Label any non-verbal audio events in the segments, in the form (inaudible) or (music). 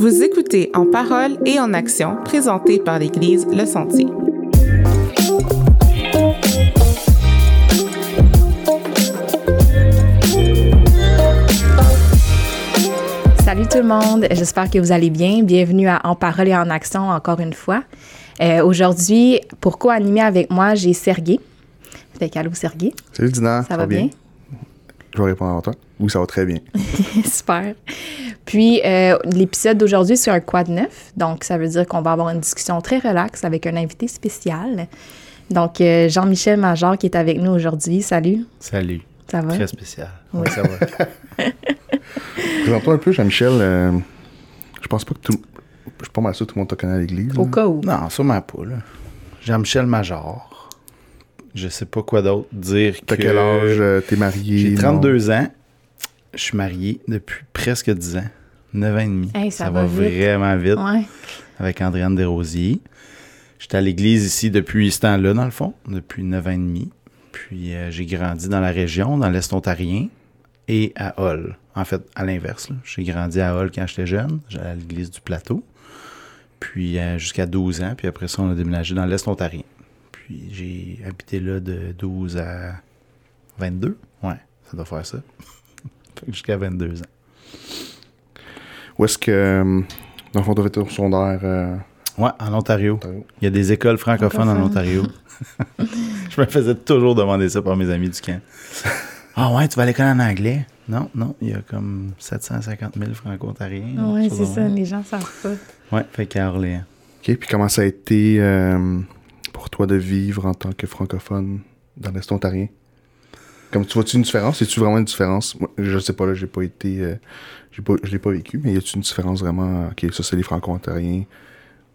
Vous écoutez En parole et en action, présenté par l'Église Le Sentier. Salut tout le monde, j'espère que vous allez bien. Bienvenue à En parole et en action encore une fois. Euh, Aujourd'hui, pour co-animer avec moi, j'ai Sergé. Fait qu'allô Sergé. Salut Dina. Ça va bien? Je vais répondre à toi. Oui, ça va très bien. (laughs) Super. Puis, euh, l'épisode d'aujourd'hui, c'est un quad neuf. Donc, ça veut dire qu'on va avoir une discussion très relaxe avec un invité spécial. Donc, euh, Jean-Michel Major qui est avec nous aujourd'hui. Salut. Salut. Ça va? Très spécial. Oui. Ça va. (laughs) Présente-toi un peu, Jean-Michel. euh, je pense pas que tout. Je suis pas mal sûr que tout le monde te connaît à l'église. Au là. cas où. non, sûrement pas, là. Jean-Michel Major. Je sais pas quoi d'autre dire T'as que... quel âge? T'es marié? J'ai non? 32 ans. Je suis marié depuis presque 10 ans. 9 ans et demi. Hey, ça va vite. vraiment vite. Ouais. Avec Andréane Desrosiers. J'étais à l'église ici depuis ce temps-là, dans le fond, depuis 9 ans et demi. Puis euh, j'ai grandi dans la région, dans l'Est ontarien et à Hull. En fait, à l'inverse. J'ai grandi à Hull quand j'étais jeune. J'allais à l'église du Plateau. Puis euh, jusqu'à 12 ans. Puis après ça, on a déménagé dans l'Est ontarien. Puis j'ai habité là de 12 à 22. Ouais, ça doit faire ça. Jusqu'à 22 ans. Où est-ce que. euh, Dans le fond, ton secondaire. euh, Ouais, en Ontario. Ontario? Il y a des écoles francophones en Ontario. (laughs) je me faisais toujours demander ça par mes amis du camp. (laughs) Ah ouais, tu vas à l'école en anglais? Non, non, il y a comme 750 000 franco-ontariens. Oui, quelque c'est ça. de. Les gens savent pas. Ouais, fait qu'à Orléans. OK. Puis comment ça a été euh, pour toi de vivre en tant que francophone dans l'Est ontarien? Comme tu vois-tu une différence? Y a-tu vraiment une différence? Moi, je sais pas, là, j'ai pas été. euh, j'ai pas, je l'ai pas vécu, mais y a-tu une différence vraiment? OK, ça, c'est les franco-ontariens.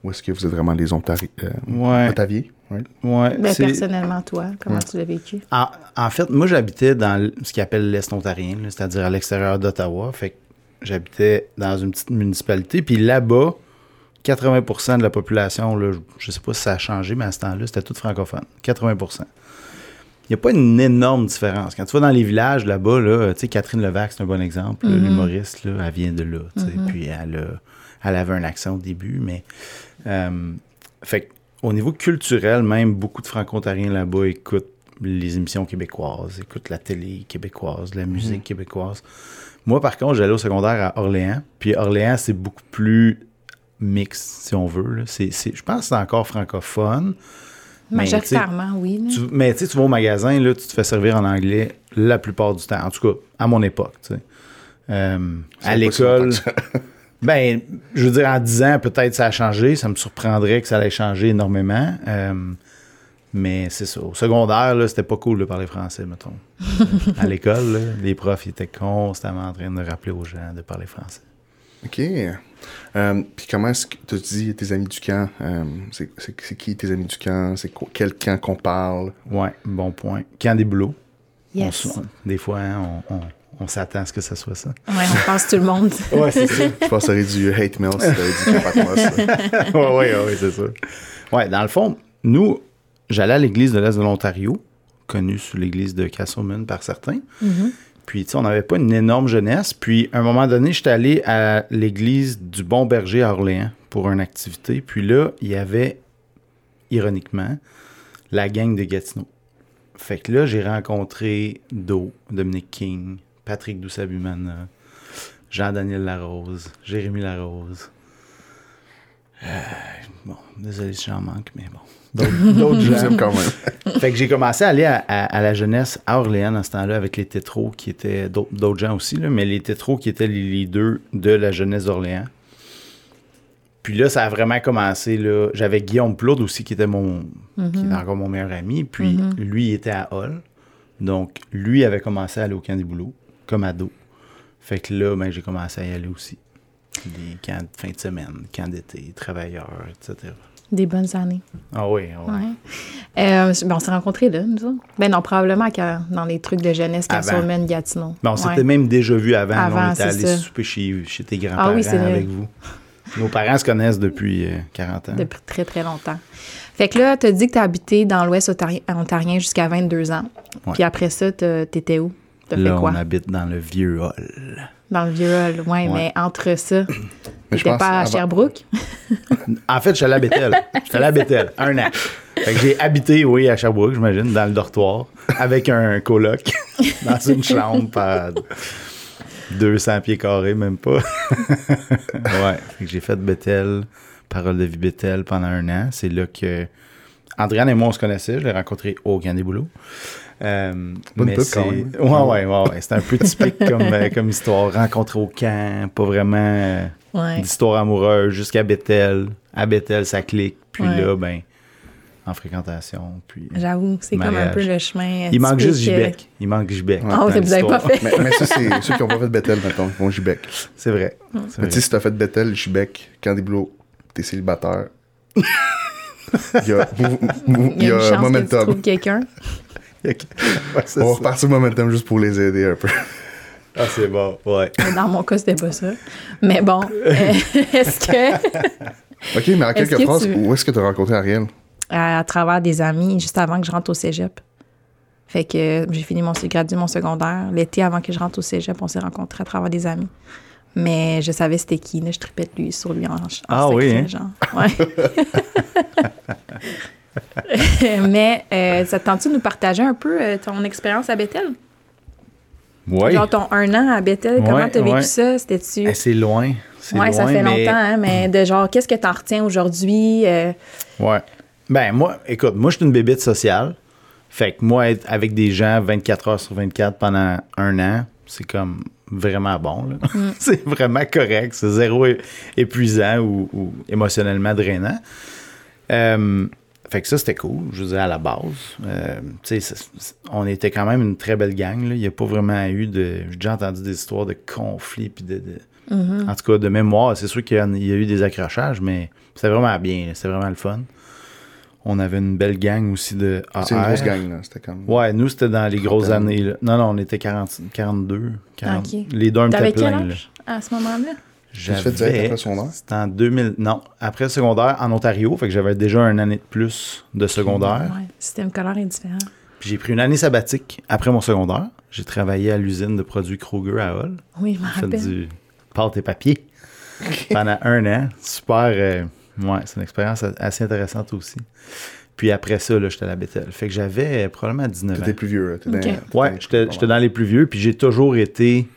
Ou est-ce que vous êtes vraiment les Ontari euh, Ouais. Ottaviers? Ouais. Ouais, Ben, c'est- personnellement, toi, comment Ouais. tu l'as vécu? En, en fait, moi, j'habitais dans ce qu'ils appelle l'Est ontarien, là, c'est-à-dire à, l'extérieur d'Ottawa. Fait que j'habitais dans une petite municipalité. Puis là-bas, 80% de la population, là, je- je sais pas si ça a changé, mais à ce temps-là, c'était tout francophone. 80 Il n'y a pas une énorme différence. Quand tu vas dans les villages là-bas, là, tu sais, Catherine Levac, c'est un bon exemple. Mhm. L'humoriste, elle vient de là. sais, Puis elle, a- elle avait un accent au début, mais. euh, fait au niveau culturel, même beaucoup de franco-ontariens là-bas écoutent les émissions québécoises, écoutent la télé québécoise, la musique québécoise. Moi, par contre, j'allais au secondaire à Orléans. Puis Orléans, c'est beaucoup plus mixte, si on veut. là. Je pense que c'est encore francophone. Mais, Majoritairement, oui. là. tu, mais tu sais, tu vas au magasin, là, tu te fais servir en anglais la plupart du temps. En tout cas, à mon époque. tu sais. Euh, à l'école, (laughs) ben, je veux dire, en 10 ans, peut-être ça a changé. Ça me surprendrait que ça allait changer énormément. Euh, mais c'est ça. Au secondaire, là, c'était pas cool de parler français, mettons. (laughs) à l'école, les profs ils étaient constamment en train de rappeler aux gens de parler français. OK. Euh, puis comment est-ce que tu dis tes amis du camp? euh, c'est, qui tes amis du camp? C'est quel camp qu'on parle? Ouais, bon point. Quand des boulots. Yes. des fois, hein, on, on- on s'attend à ce que ce soit ça. Ouais, on passe tout le monde. (laughs) Ouais, c'est ça. Je pense que ça aurait du hate mail si t'avais dit Camp Patmos. là. (laughs) oui, oui, oui, c'est ça. Ouais, dans le fond, nous, j'allais à l'église de l'Est de l'Ontario, connue sous l'église de Castleman par certains. Puis, tu sais, on n'avait pas une énorme jeunesse. Puis, à un moment donné, j'étais allé à l'église du Bon Berger à Orléans pour une activité. Puis là, il y avait, ironiquement, la gang de Gatineau. Fait que là, j'ai rencontré Do, Dominique King, Patrick Doussabumana, Jean-Daniel Larose, Jérémy Larose. Euh, bon, désolé si j'en manque, mais bon. (laughs) D'autres- gens. quand même. (laughs) Fait que j'ai commencé à aller à, à- à la jeunesse à Orléans dans ce temps-là avec les tétros qui étaient d'autres gens aussi, là, mais les tétros qui étaient les leaders de la jeunesse d'Orléans. Puis là, ça a vraiment commencé. là. J'avais Guillaume Plourde aussi qui était mon qui est encore mon meilleur ami. Puis lui, il était à Hall. Donc, lui avait commencé à aller au camp des boulots, comme ado. Fait que là, ben, j'ai commencé à y aller aussi. Des camps de fin de semaine, camps d'été, travailleurs, etc. Des bonnes années. Ah oui, ah oui. Ouais. Euh, ben, on s'est rencontrés là, nous autres. Ben non, probablement qu'à- dans les trucs de jeunesse, Avant. Castleman, Gatineau. Ben, on Ouais. s'était même déjà vu avant. là, Avant, on était allé souper chez, chez tes grands-parents Ah oui, avec vous. Nos parents se connaissent depuis euh, 40 ans. Depuis très, très longtemps. Fait que là, tu as dit que tu as habité dans l'Ouest ontari- ontarien jusqu'à 22 ans. Ouais. Puis après ça, t'as- t'étais où? T'as Là, fait quoi? on habite dans le vieux hall. Dans le vieux hall. Ouais, Ouais. mais entre ça, Mais je pense pas à Sherbrooke? (laughs) En fait, je suis allé à Bethel. Je suis allé à Bethel, un an. J'ai habité, oui, à Sherbrooke, j'imagine, dans le dortoir, avec un coloc, (laughs) dans une chambre par 200 pieds carrés, même pas. (laughs) ouais. J'ai fait Bethel, Parole de vie Bethel pendant un an. C'est là que Andréane et moi, on se connaissait. Je l'ai rencontré au Camp des Boulots. Euh, Bonne mais c'est... quand. Ouais, ouais, ouais, ouais. C'est un peu typique comme, euh, (laughs) comme histoire. Rencontré au camp, pas vraiment euh, Ouais. d'histoire amoureuse, jusqu'à Bethel. À Bethel, ça clique. Puis Ouais. là, ben, en fréquentation. Puis... J'avoue, c'est comme un peu le chemin. Il manque juste euh, Gibec. Il manque Gibec. Ouais. Ah, dans vous avez pas fait. Mais, mais ça, c'est ceux qui n'ont pas fait Bethel, mettons, ils vont Gibec. C'est vrai. C'est Mais tu sais, si t'as fait Bethel, Gibec, Candy-Blow, t'es célibataire. (laughs) Il y a, Il y a une chance que tu Momentum. trouves quelqu'un. Ouais, On va repartir Momentum juste pour les aider un peu. Ah, c'est bon. Ouais. Dans mon cas, c'était pas ça. Mais bon, (laughs) euh, est-ce que, (laughs) Ok, mais en quelques que phrases, tu- où est-ce que t'as rencontré Ariel? à, à travers des amis, juste avant que je rentre au cégep. Fait que euh, j'ai fini mon, gradué mon secondaire. L'été avant que je rentre au cégep, on s'est rencontrés à travers des amis. Mais je savais c'était qui, là. Je tripais de lui, sur lui en, en Ah secret, oui, hein? genre. Ouais. (laughs) (laughs) Mais euh, ça te tente-tu de nous partager un peu euh, ton expérience à Bethel? Ouais. Genre ton un an à Bethel, comment Ouais, t'as vécu ouais. ça? C'était-tu... Eh, c'est loin. C'est Ouais, ça loin, fait mais- longtemps, hein, mais de genre, qu'est-ce que t'en retiens aujourd'hui? euh, Ouais. Ben, moi, écoute, moi, je suis une bébête sociale. Fait que moi, être avec des gens 24 heures sur 24 pendant un an, c'est comme vraiment bon. Mm. (laughs) c'est vraiment correct. C'est zéro épuisant ou, ou émotionnellement drainant. Euh, fait que ça, c'était cool, je veux dire, à la base. Euh, on était quand même une très belle gang. là. Il n'y a pas vraiment eu de... J'ai déjà entendu des histoires de conflits puis de... de- Mm-hmm. En tout cas, de mémoire, c'est sûr qu'il y, en- il y a eu des accrochages, mais c'était vraiment bien. C'était vraiment le fun. On avait une belle gang aussi de AR. C'est une grosse gang, là. C'était comme. Ouais, nous, c'était dans les grosses années. là. Non, non, on était 40, 42. 40. Ok. Les deux, on était T'avais quel pleins. là. âge à ce moment-là? Tu fait direct après secondaire? C'était en 2000. Non, après secondaire en Ontario. Fait que j'avais déjà une année de plus de secondaire. Ouais, le système scolaire est différent. Puis j'ai pris une année sabbatique après mon secondaire. J'ai travaillé à l'usine de produits Kroger à Hull. Oui, je me J'ai fait du pâte et papier (laughs) pendant un an. Super. euh, ouais, c'est une expérience a- assez intéressante aussi. Puis après ça, là, j'étais à la Bethel. Fait que j'avais probablement 19 ans. T'étais plus vieux, là. T'étais Ok. dans- Ouais, j'étais dans les plus vieux, puis j'ai toujours été.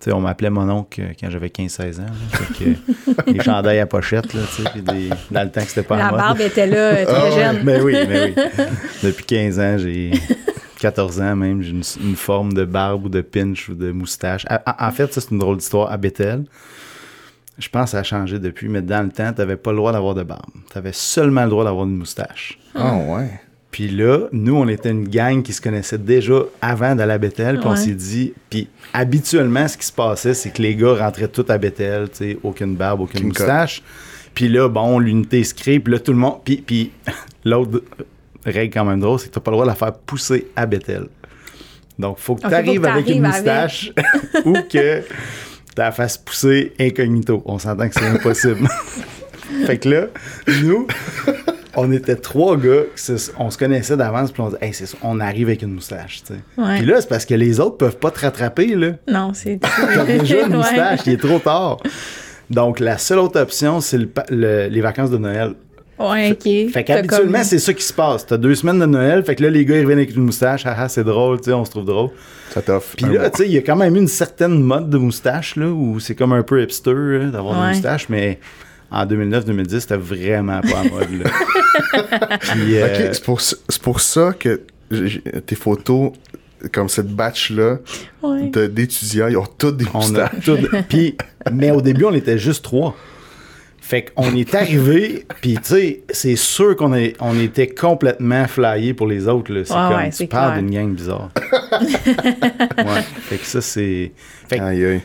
Sais, on m'appelait mon oncle euh, quand j'avais 15-16 ans. là. Fait que les chandails à pochette, là, des- dans le temps que c'était pas La en mode. barbe était là, euh, très Ah ouais. jeune. Ben oui, ben oui. Depuis 15 ans, j'ai 14 ans même, j'ai une, une forme de barbe ou de pinch ou de moustache. À- à- En, fait, ça, c'est une drôle d'histoire à Bethel. Je pense que ça a changé depuis, mais dans le temps, tu n'avais pas le droit d'avoir de barbe. Tu avais seulement le droit d'avoir une moustache. Ah, ouais. Puis là, nous, on était une gang qui se connaissait déjà avant d'aller à Bethel. Puis on s'est dit... Puis habituellement, ce qui se passait, c'est que les gars rentraient tous à Bethel, tu sais, aucune barbe, aucune moustache. Puis là, bon, l'unité se crée. Puis là, tout le monde... Puis, puis (laughs) l'autre règle quand même drôle, c'est que tu pas le droit de la faire pousser à Bethel. Donc, faut que tu arrives avec une moustache (laughs) ou que tu la fasses pousser incognito. On s'entend que c'est impossible. (laughs) fait que là, nous, on était trois gars, qui se- on se connaissait d'avance, puis on dit, hey, c'est ça, on arrive avec une moustache, tu sais. Ouais. Puis là, c'est parce que les autres peuvent pas te rattraper, là. Non, c'est. (laughs) T'as déjà une (laughs) Ouais. moustache, il est trop tard. Donc, la seule autre option, c'est le pa- le- les vacances de Noël. Ouais, ok. Fait qu'habituellement, comme- c'est ça qui se passe. T'as deux semaines de Noël, fait que là, les gars, ils reviennent avec une moustache, haha, c'est drôle, tu sais, on se trouve drôle. Ça t'offre. Puis là, tu sais, il y a quand même une certaine mode de moustache, là, où c'est comme un peu hipster, là, d'avoir Ouais. une moustache, mais en 2009-2010, c'était vraiment pas en mode, là. (laughs) Puis, euh, c'est pour, ça- c'est pour ça que tes photos, comme cette batch-là, Ouais. de- d'étudiants, ils ont toutes des moustaches. tout... (laughs) Puis, mais au début, on était juste trois. Fait qu'on est arrivé, puis tu sais, c'est sûr qu'on est, on était complètement flyés pour les autres. Là. C'est Ouais, comme, ouais, tu c'est parles clair. d'une gang bizarre. (laughs) ouais, fait que ça, c'est... Fait que Aïe, aïe.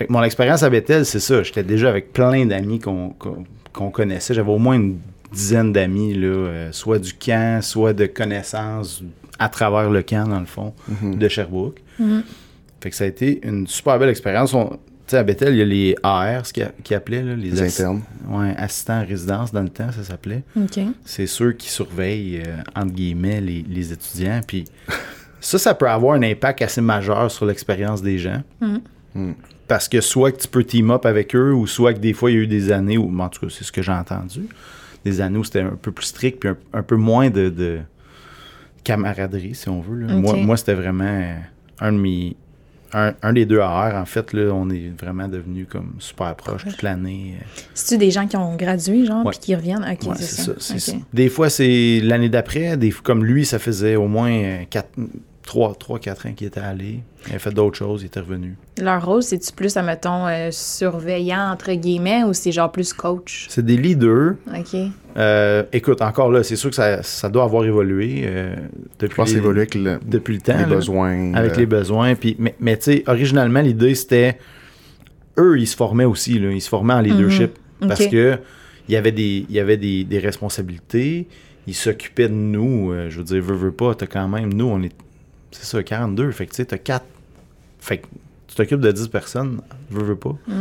Fait que mon expérience à Bethel, c'est ça. J'étais déjà avec plein d'amis qu'on connaissait. J'avais au moins une dizaine d'amis, là, euh, soit du camp, soit de connaissances à travers le camp, dans le fond, de Sherbrooke. Fait que ça a été une super belle expérience. On- Tu sais, à Bethel, il y a les AR, ce qu'ils qui appelaient, là, les, Les assi- internes. Ouais, assistants à résidence dans le temps, ça s'appelait. C'est ceux qui surveillent, euh, entre guillemets, les, les étudiants. Puis ça, ça peut avoir un impact assez majeur sur l'expérience des gens. Parce que soit que tu peux team up avec eux, ou soit que des fois, il y a eu des années où, en tout cas, c'est ce que j'ai entendu, des années où c'était un peu plus strict, puis un, un peu moins de, de camaraderie, si on veut. Moi, moi c'était vraiment un de mes. Un, un des deux AR, en fait, là, on est vraiment devenus comme super proches toute l'année. C'est-tu des gens qui ont gradué, genre, puis qui reviennent? OK, Ouais, c'est ça. Des fois, c'est l'année d'après. Des comme lui, ça faisait au moins 3, 4 ans qu'il était allé. Il a fait d'autres choses, il était revenu. Leur rôle, c'est-tu plus, admettons, euh, surveillant, entre guillemets, ou c'est genre plus coach? C'est des leaders. OK. Euh, écoute, encore là, c'est sûr que ça, ça doit avoir évolué euh, Je depuis, pense que les, évolué avec le- depuis le temps. les là, besoins. avec euh, les besoins. Puis, mais mais tu sais, originalement, l'idée, c'était. Eux, ils se formaient aussi. Là, ils se formaient en leadership. Mhm. Parce Ok. que il y avait des, il y avait des, des responsabilités. Ils s'occupaient de nous. euh, je veux dire, veux, veux pas, t'as quand même. Nous, on est. C'est ça, 42. Fait que tu sais, t'as 4. Fait que tu t'occupes de 10 personnes. Veux, veux pas. Mm.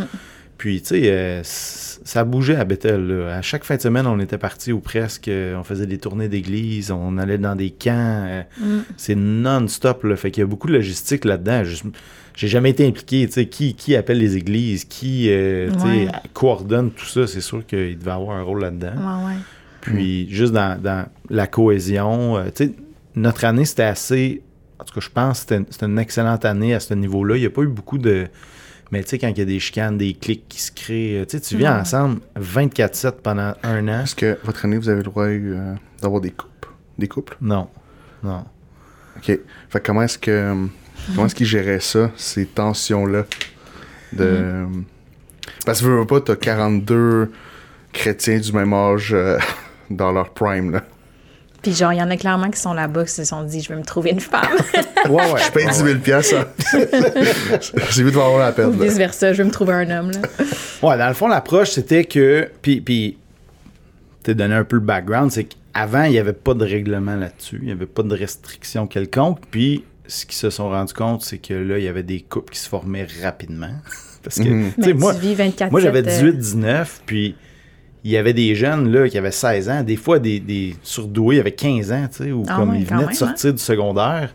Puis, tu sais, euh, ça bougeait à Bethel. là. À chaque fin de semaine, on était partis ou presque. euh, On faisait des tournées d'église. On allait dans des camps. euh, Mm. c'est non-stop. Là. Fait qu'il y a beaucoup de logistique là-dedans. J'ai jamais été impliqué. tu sais, Qui, qui appelle les églises? Qui euh, Ouais. coordonne tout ça? C'est sûr qu'il devait avoir un rôle là-dedans. Ouais, ouais. Puis juste dans, dans la cohésion, tu sais, notre année, c'était assez. En tout cas, je pense que c'était une excellente année à ce niveau-là. Il n'y a pas eu beaucoup de. Mais tu sais, quand il y a des chicanes, des clics qui se créent, euh, tu sais, tu ensemble 24-7 pendant un an. Est-ce que votre année, vous avez le droit euh, d'avoir des couples? Des couples? Non. Non. OK. Fait que comment est-ce que euh, comment est-ce qu'ils géraient ça, ces tensions-là? De... euh, Parce que veux, veux pas, t'as 42 chrétiens du même âge euh, (laughs) dans leur prime, là. Puis genre, il y en a clairement qui sont là-bas, qui se sont dit, je vais me trouver une femme. Ouais, ouais. Je paye 10 000 piastres, ça. (laughs) J'ai vu de avoir la peine, là. vice-versa, je vais me trouver un homme, là. Ouais, dans le fond, l'approche, c'était que. Puis, puis t'es donné un peu le background, c'est qu'avant, il n'y avait pas de règlement là-dessus. Il n'y avait pas de restriction quelconque. Puis, ce qu'ils se sont rendus compte, c'est que là, il y avait des couples qui se formaient rapidement. (laughs) Parce que, tu sais, Mais moi, tu 24 moi j'avais euh, 18-19, puis il y avait des jeunes là, qui avaient 16 ans, des fois des, des surdoués, avaient 15 ans, tu sais, ou Ah comme ils venaient même, de sortir du secondaire.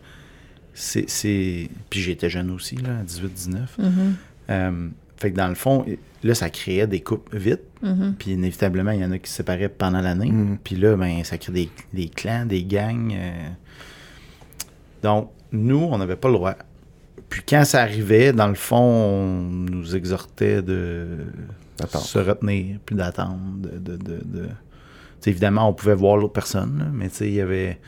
C'est, c'est... Puis j'étais jeune aussi, là, à 18-19. mhm, Euh, fait que dans le fond, là, ça créait des couples vite. mhm. Puis inévitablement, il y en a qui se séparaient pendant l'année. Mhm. Puis là, ben, ça crée des, des clans, des gangs. euh. Donc, nous, on n'avait pas le droit. Puis quand ça arrivait, dans le fond, on nous exhortait de. Se retenir, puis d'attendre. De, de, de, évidemment, on pouvait voir l'autre personne, là, mais tu sais, il y avait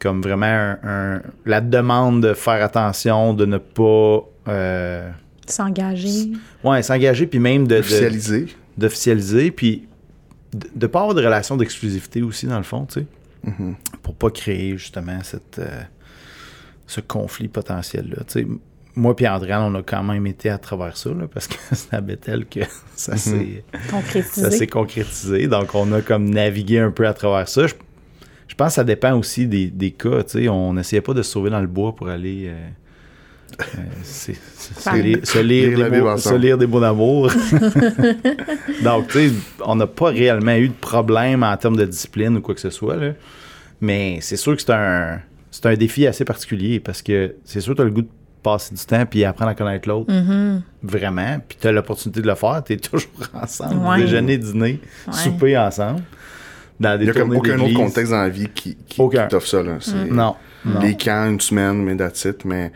comme vraiment un- un- la demande de faire attention, de ne pas... euh, S'engager. ouais, s'engager, puis même de... Officialisé. d'officialiser, puis de ne pas avoir de relation d'exclusivité aussi, dans le fond, tu sais, Mhm. pour pas créer justement cette, euh, ce conflit potentiel-là. Tu sais, moi et Andréane, on a quand même été à travers ça, là, parce que (laughs) c'est à Bethel que ça s'est ça Concrétiser. s'est concrétisé. Donc, on a comme navigué un peu à travers ça. Je, je pense que ça dépend aussi des, des cas. tu sais. On n'essayait pas de se sauver dans le bois pour aller... euh, euh, se lire, se lire Lire la des mots, se lire des mots d'amour. (laughs) (laughs) Donc, tu sais, on n'a pas réellement eu de problème en termes de discipline ou quoi que ce soit. Là. Mais c'est sûr que c'est un, c'est un défi assez particulier parce que c'est sûr que tu as le goût de passer du temps puis apprendre à connaître l'autre Mhm. vraiment. Puis tu as l'opportunité de le faire. Tu es toujours (laughs) ensemble. Ouais. Déjeuner, dîner, Ouais. souper ensemble. Dans des Il n'y a comme aucun autre contexte dans la vie qui, qui, t'offre ça. Là. C'est Non. non. Les camps, une semaine, mais that's it. Mais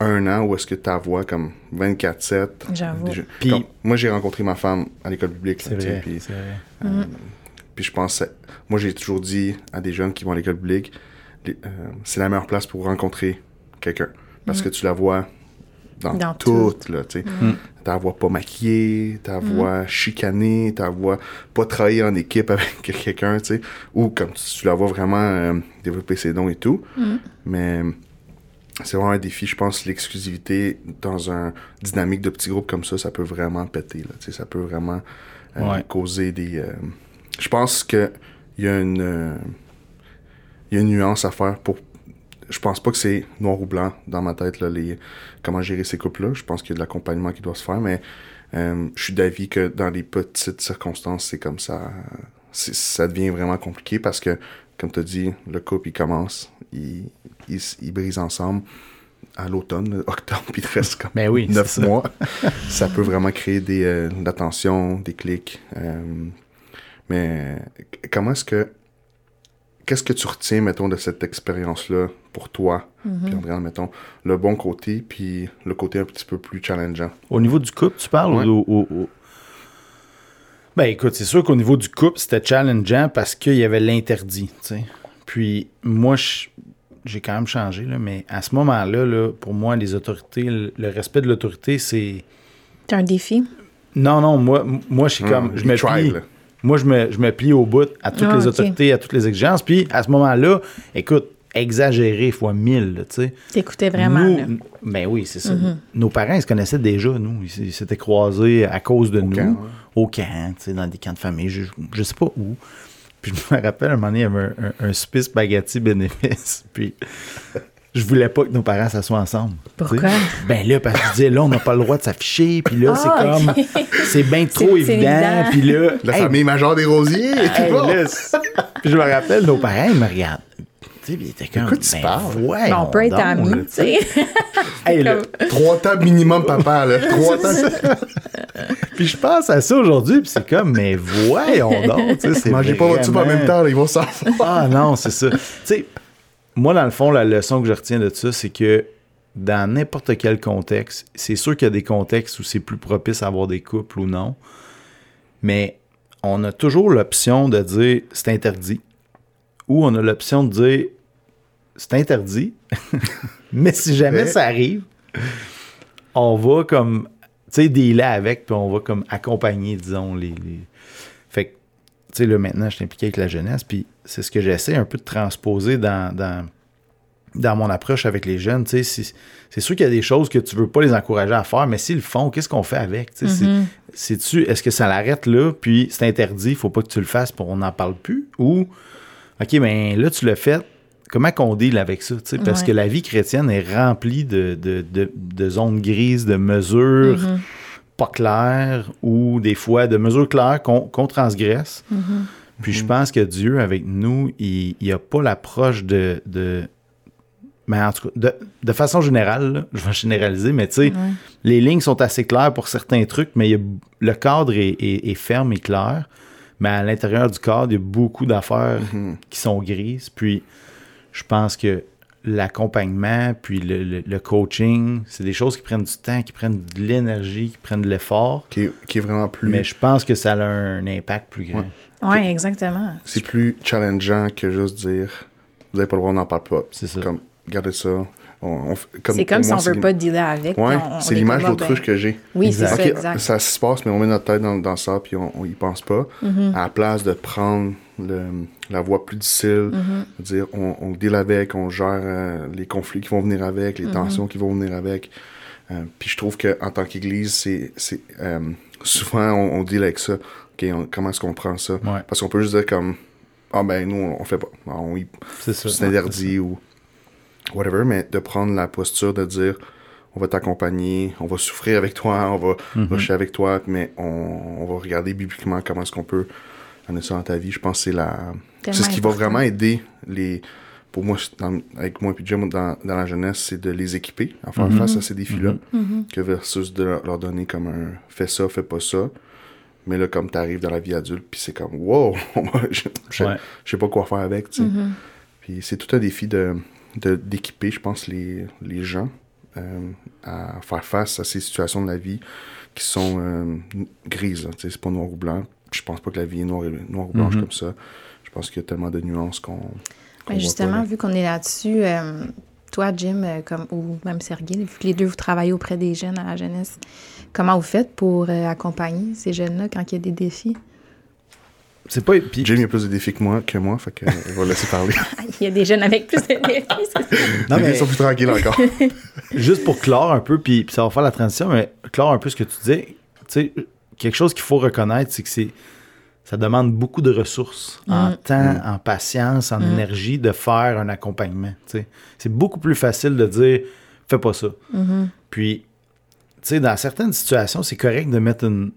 un an où est-ce que ta voix comme 24-7. J'avoue. Puis- moi, j'ai rencontré ma femme à l'école publique. C'est vrai. Puis. Mm. puis je pense, moi, j'ai toujours dit à des jeunes qui vont à l'école publique, euh, c'est la meilleure place pour rencontrer quelqu'un. Parce que tu la vois dans, Dans tout, là, tu sais. Mm. Ta voix pas maquillée, ta voix chicanée, ta voix pas travailler en équipe (laughs) avec quelqu'un, tu sais. Ou comme tu, tu la vois vraiment euh, développer ses dons et tout. Mais c'est vraiment un défi, je pense, l'exclusivité dans un dynamique de petit groupe comme ça, ça peut vraiment péter, là, tu sais. Ça peut vraiment euh, Ouais. causer des... euh, je pense que il y a une... euh, il y a une nuance à faire pour je pense pas que c'est noir ou blanc dans ma tête, là, les, comment gérer ces couples-là. Je pense qu'il y a de l'accompagnement qui doit se faire, mais euh, je suis d'avis que dans les petites circonstances, c'est comme ça. Ça devient vraiment compliqué parce que, comme tu as dit, le couple, il commence, il, il, il brise ensemble. à l'automne, octobre, puis il te reste comme Ben oui, neuf c'est ça. mois, ça peut vraiment créer des, euh, de la tension, des clics. euh, mais comment est-ce que. Qu'est-ce que tu retiens, mettons, de cette expérience-là pour toi? Puis en mettons, le bon côté, puis le côté un petit peu plus challengeant? Au niveau du couple, tu parles? Ouais. ou- ou- ou- Ben écoute, c'est sûr qu'au niveau du couple, c'était challengeant parce qu'il y avait l'interdit, tu sais. Puis moi, je- j'ai quand même changé, là, mais à ce moment-là, là, pour moi, les autorités, le le respect de l'autorité, c'est... C'est un défi. Non, non, moi, moi je suis comme... Hum, je me plie. Moi, je me, je me plie au bout à toutes Ah, les autorités, à toutes les exigences. Puis à ce moment-là, écoute, exagéré fois mille, tu sais. T'écoutais vraiment. Nous, là. ben oui, c'est ça. Nos parents, ils se connaissaient déjà, nous. Ils s'étaient croisés à cause de nous, camp, ouais. au camp, tu sais, dans des camps de famille, je, je sais pas où. Puis je me rappelle, un moment donné, il y avait un, un, un spaghetti bénéfice. (laughs) Puis je voulais pas que nos parents s'assoient ensemble. Pourquoi? Ben là, parce que je disais, là, on n'a pas le droit de s'afficher. Puis là, Ah, c'est comme, ok. c'est bien (laughs) trop évident. évident. Puis là, La hey, famille majeure des rosiers, et tout Hey, bon. là, c'est- puis je me rappelle, nos parents, ils me regardent. Tu sais, ils étaient comme. tu ben, parles? voyons Bon, on peut être amis, tu sais. (laughs) Hey, là, Trois tables minimum, papa, là. (laughs) Trois tables. Puis je pense à ça aujourd'hui, puis c'est comme, mais voyons donc, tu sais, c'est Mangez pas votre soupe en même temps, là, ils vont s'en Ah non, c'est ça. Tu sais, moi, dans le fond, la leçon que je retiens de ça, c'est que dans n'importe quel contexte, c'est sûr qu'il y a des contextes où c'est plus propice à avoir des couples ou non, mais on a toujours l'option de dire c'est interdit, ou on a l'option de dire c'est interdit, (laughs) mais si jamais ça arrive, on va comme, tu sais, dealer avec, puis on va comme accompagner, disons, les... tu sais, là, maintenant, je suis impliqué avec la jeunesse, puis c'est ce que j'essaie un peu de transposer dans, dans, dans mon approche avec les jeunes, tu sais, c'est- sûr qu'il y a des choses que tu veux pas les encourager à faire, mais s'ils le font, qu'est-ce qu'on fait avec, tu sais, c'est-tu, est-ce que ça l'arrête là, puis c'est interdit, il faut pas que tu le fasses, puis on n'en parle plus, ou, ok, ben là, tu l'as fait, comment qu'on deal avec ça, tu sais, parce Ouais. que la vie chrétienne est remplie de, de, de, de zones grises, de mesures pas claires, ou des fois de mesures claires qu'on transgresse. Puis je pense que Dieu, avec nous, il n'a pas l'approche de, de. Mais en tout cas, de, de façon générale, là, je vais généraliser, mais tu sais, les lignes sont assez claires pour certains trucs, mais il y a- le cadre est, est- est ferme et clair. Mais à l'intérieur du cadre, il y a beaucoup d'affaires qui sont grises. Puis je pense que l'accompagnement, puis le, le- le coaching, c'est des choses qui prennent du temps, qui prennent de l'énergie, qui prennent de l'effort. qui, est, qui est vraiment plus. Mais je pense que ça a un impact plus grand. Ouais. Oui, exactement. C'est plus challengeant que juste dire vous n'avez pas le droit, on n'en parle pas. C'est ça. Comme, gardez ça. On, on fait- comme, C'est comme si on c'est veut pas dealer avec. Ouais, puis on- on c'est est l'image d'autruche ben, que j'ai. Oui, c'est ça, exact. ça se passe, mais on met notre tête dans, dans ça, puis on, on y pense pas. Mm-hmm. À la place de prendre le- la voie plus difficile, Mm-hmm. de dire on, on deal avec, on gère euh, les conflits qui vont venir avec, les tensions qui vont venir avec. Euh, puis je trouve qu'en tant qu'Église, c'est euh, souvent on, on deal avec ça. Ok, on- comment est-ce qu'on prend ça? Ouais. Parce qu'on peut juste dire comme ah ben nous on, fait pas, C'est interdit ou whatever, mais de prendre la posture de dire on va t'accompagner, on va souffrir avec toi, on va rusher avec toi, mais on, on va regarder bibliquement comment est-ce qu'on peut ça dans ta vie. Je pense que c'est la c'est ce qui va vraiment aider les pour moi dans- avec moi et Jim dans, dans la jeunesse, c'est de les équiper à faire face à ces défis-là que versus de leur, leur donner comme un fais ça, fais pas ça. Mais là, comme tu arrives dans la vie adulte, puis c'est comme wow, (laughs) je, je, Ouais. je sais pas quoi faire avec, tu sais. Puis c'est tout un défi de de- d'équiper, je pense, les, les gens euh, à faire face à ces situations de la vie qui sont euh, grises. sais, C'est pas noir ou blanc. Je pense pas que la vie est noire, et- noire ou blanche comme ça. Je pense qu'il y a tellement de nuances qu'on. Ben, justement, vu qu'on est là-dessus, euh, toi, Jim, euh, comme, ou même Sergei, vu que les deux, vous travaillez auprès des jeunes à la jeunesse, comment vous faites pour euh, accompagner ces jeunes-là quand il y a des défis? C'est pas. puis- Jim, il a plus de défis que moi, que moi fait que, je vais le laisser parler. (laughs) Il y a des jeunes avec plus de défis, c'est ça? Non, mais filles sont plus tranquilles encore. juste pour clore un peu, puis, puis ça va faire la transition, mais clore un peu ce que tu disais. Tu sais, quelque chose qu'il faut reconnaître, c'est que c'est. Ça demande beaucoup de ressources en temps, en patience, en énergie de faire un accompagnement. tu sais. C'est beaucoup plus facile de dire fais pas ça. Puis, tu sais, dans certaines situations, c'est correct de mettre une.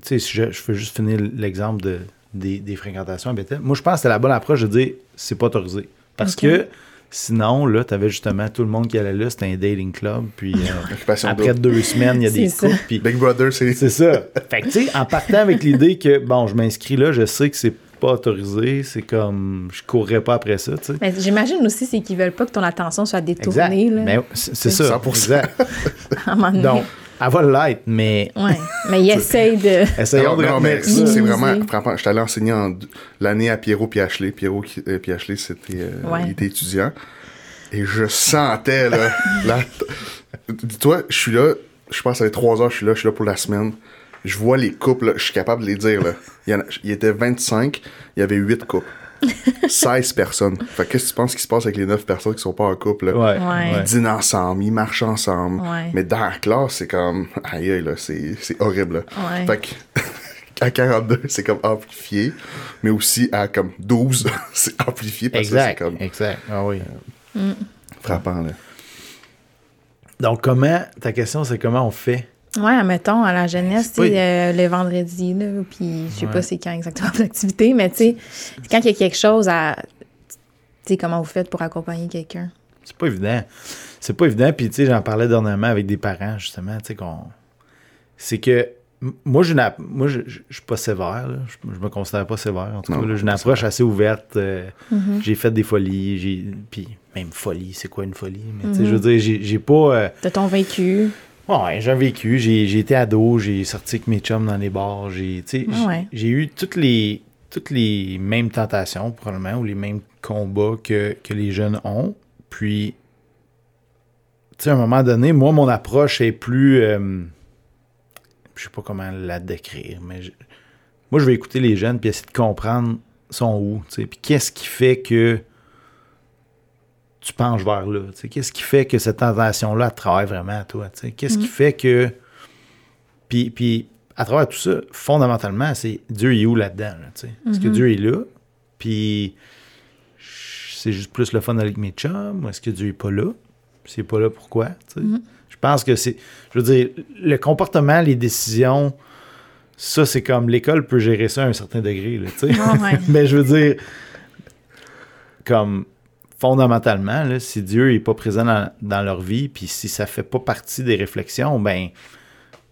Tu sais, si je, je veux juste finir l'exemple de, des, des fréquentations à Bethel. Moi, je pense que c'est la bonne approche de dire c'est pas autorisé. Parce que Sinon, là, t'avais justement tout le monde qui allait là, c'était un dating club. Puis euh, (laughs) après double. deux semaines, il y a des couples. Puis Big Brother, c'est. c'est ça. Fait que, tu sais, en partant avec l'idée que, bon, je m'inscris là, je sais que c'est pas autorisé, c'est comme, je courrais pas après ça, tu sais. Mais j'imagine aussi, c'est qu'ils veulent pas que ton attention soit Exact. détournée. Là, Mais c'est c'est ça. 100%. Exact. à un moment donné. Donc, elle va l'être, mais Ouais. Mais ils (laughs) essayent de. essayons Non, de non, mais c'est vraiment. Franchement, j'étais allé enseigner en l'année à Pierrot puis Ashley. Pierrot qui- euh, puis Ashley, c'était. euh, Ouais. Il était étudiant. Et je sentais, là. (laughs) la- Dis-toi, je suis là. Je pense que ça fait trois heures, je suis là, je suis là pour la semaine. Je vois les couples, là, je suis capable de les dire. Là. Il, y en a- il était 25, il y avait 8 couples. 16 personnes. Fait que qu'est-ce que tu penses qui se passe avec les 9 personnes qui sont pas en couple? Là? Ouais, Ouais. Ils dînent ensemble, ils marchent ensemble. Ouais. Mais dans la classe, c'est comme. Aïe, aïe, là, c'est c'est horrible. Là. Ouais. Fait que. (laughs) À 42, c'est comme amplifié, mais aussi à comme 12, (laughs) c'est amplifié parce que c'est Exact. comme Exact. Ah oui. frappant. Là. Donc, comment, ta question, c'est comment on fait? Ouais, admettons, à la jeunesse, tu Oui. euh, le vendredi, là, puis je sais Ouais. pas c'est quand exactement (laughs) l'activité, mais tu sais, quand il y a quelque chose à. Tu sais, comment vous faites pour accompagner quelqu'un? C'est pas évident. C'est pas évident. Puis, tu sais, j'en parlais dernièrement avec des parents, justement, tu sais, qu'on. C'est que. Moi, app- moi je, je- je suis pas sévère. là. Je, je me considère pas sévère. En tout Non, cas, là, j'ai une approche assez ouverte. euh, Mm-hmm. J'ai fait des folies. J'ai, puis, même folie, c'est quoi une folie? Mais, tu sais, je veux dire, j'ai, j'ai pas. euh, De ton vaincu? Ouais, j'ai vécu. J'ai, été ado, j'ai sorti avec mes chums dans les bars. J'ai, Ouais. eu toutes les, toutes les mêmes tentations, probablement, ou les mêmes combats que, que les jeunes ont. Puis, tu sais, à un moment donné, moi, mon approche est plus. euh, je sais pas comment la décrire, mais je- moi, je vais écouter les jeunes puis essayer de comprendre sont où, tu sais. Puis qu'est-ce qui fait que tu penches vers là? Qu'est-ce qui fait que cette tentation-là travaille vraiment à toi? Qu'est-ce qui fait que. Puis, puis, à travers tout ça, fondamentalement, c'est Dieu est où là-dedans? là? Est-ce que Dieu est là? Puis, c'est juste plus le fun avec mes chums? Ou est-ce que Dieu est pas là? Puis S'il est pas là, pourquoi? sais? Je pense que c'est. Je veux dire, le comportement, les décisions, ça, c'est comme l'école peut gérer ça à un certain degré, là, ouais. (laughs) Mais je veux dire, comme fondamentalement, là, si Dieu n'est pas présent dans, dans leur vie, puis si ça fait pas partie des réflexions, ben,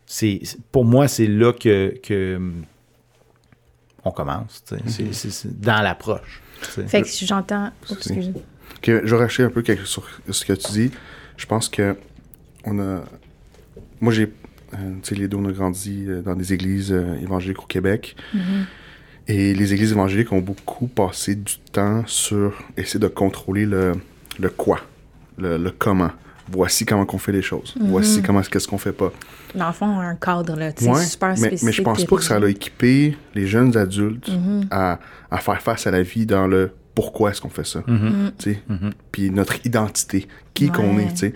c'est pour moi, c'est là que, que on commence. C'est- c'est- c'est dans l'approche. tu sais. Fait que si j'entends. Oups, excuse. Ok, je vais racheter un peu quelque- sur ce que tu dis. Je pense que on a. Moi, j'ai. euh, tu sais, les deux, on a grandi euh, dans des églises euh, évangéliques au Québec. Et les églises évangéliques ont beaucoup passé du temps sur essayer de contrôler le, le quoi, le, le comment. Voici comment on fait les choses. Voici comment qu'est-ce qu'on fait pas. Dans le fond, un cadre, là, tu sais, Ouais, super mais, spécifique. mais je pense puis pas que ça a équipé les jeunes adultes à, à faire face à la vie dans le pourquoi est-ce qu'on fait ça. tu sais. Puis notre identité, qui qu'on est. tu sais.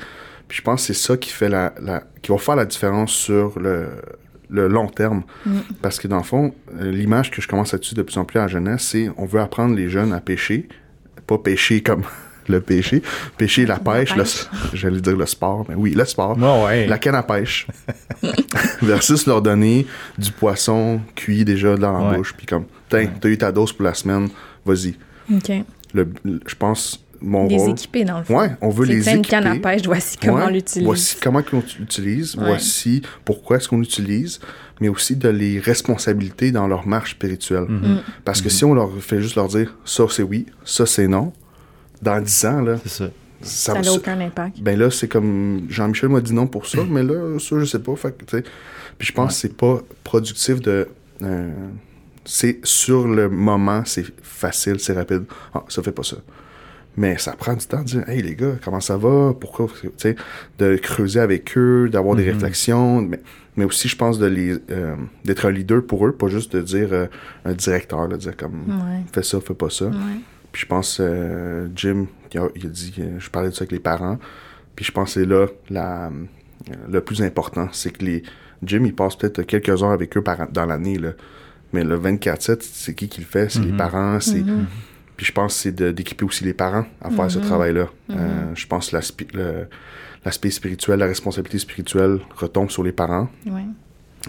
Puis je pense que c'est ça qui fait la, la- qui va faire la différence sur le, le long terme. Parce que dans le fond, euh, l'image que je commence à utiliser de plus en plus à la jeunesse, c'est on veut apprendre les jeunes à pêcher. Pas pêcher comme (laughs) le péché, pêcher la pêche, j'allais dire le sport, mais oui, le sport. Ouais. La canne à pêche. (laughs) (laughs) versus leur donner du poisson cuit déjà dans la Ouais. bouche. Puis comme, tiens, t'as eu ta dose pour la semaine, vas-y. OK. Le, le- je pense, mon Les rôle. équiper, dans le fond. Ouais, on veut les tiens, une équiper. canne à pêche, voici comment Ouais, on l'utilise. Voici comment qu'on l'utilise, Ouais. voici pourquoi est-ce qu'on l'utilise, mais aussi de les responsabilités dans leur marche spirituelle. Mm. Parce que si on leur fait juste leur dire ça c'est oui, ça c'est non, dans 10 ans, là, C'est ça. n'a aucun impact. ben là, c'est comme Jean-Michel m'a dit non pour ça, mais là, ça, je sais pas. Fait Puis je pense que c'est pas productif de. euh, c'est sur le moment, c'est facile, c'est rapide. Ah, ça fait pas ça. Mais ça prend du temps de dire Hey les gars, comment ça va? Pourquoi Tu sais, de creuser avec eux, d'avoir des réflexions. Mais, mais aussi, je pense, de les euh, d'être un leader pour eux, pas juste de dire euh, un directeur, de dire comme Ouais. fais ça, fais pas ça. Ouais. Puis je pense, euh, Jim, il a, il a dit, je parlais de ça avec les parents. Puis je pense que c'est là la, le plus important. C'est que les Jim, il passe peut-être quelques heures avec eux par, dans l'année. là. Mais le 24-7, c'est qui qui le fait? C'est les parents. c'est Puis je pense que c'est d'équiper aussi les parents à faire ce travail-là. Euh, je pense que l'aspect spirituel, la responsabilité spirituelle retombe sur les parents Ouais.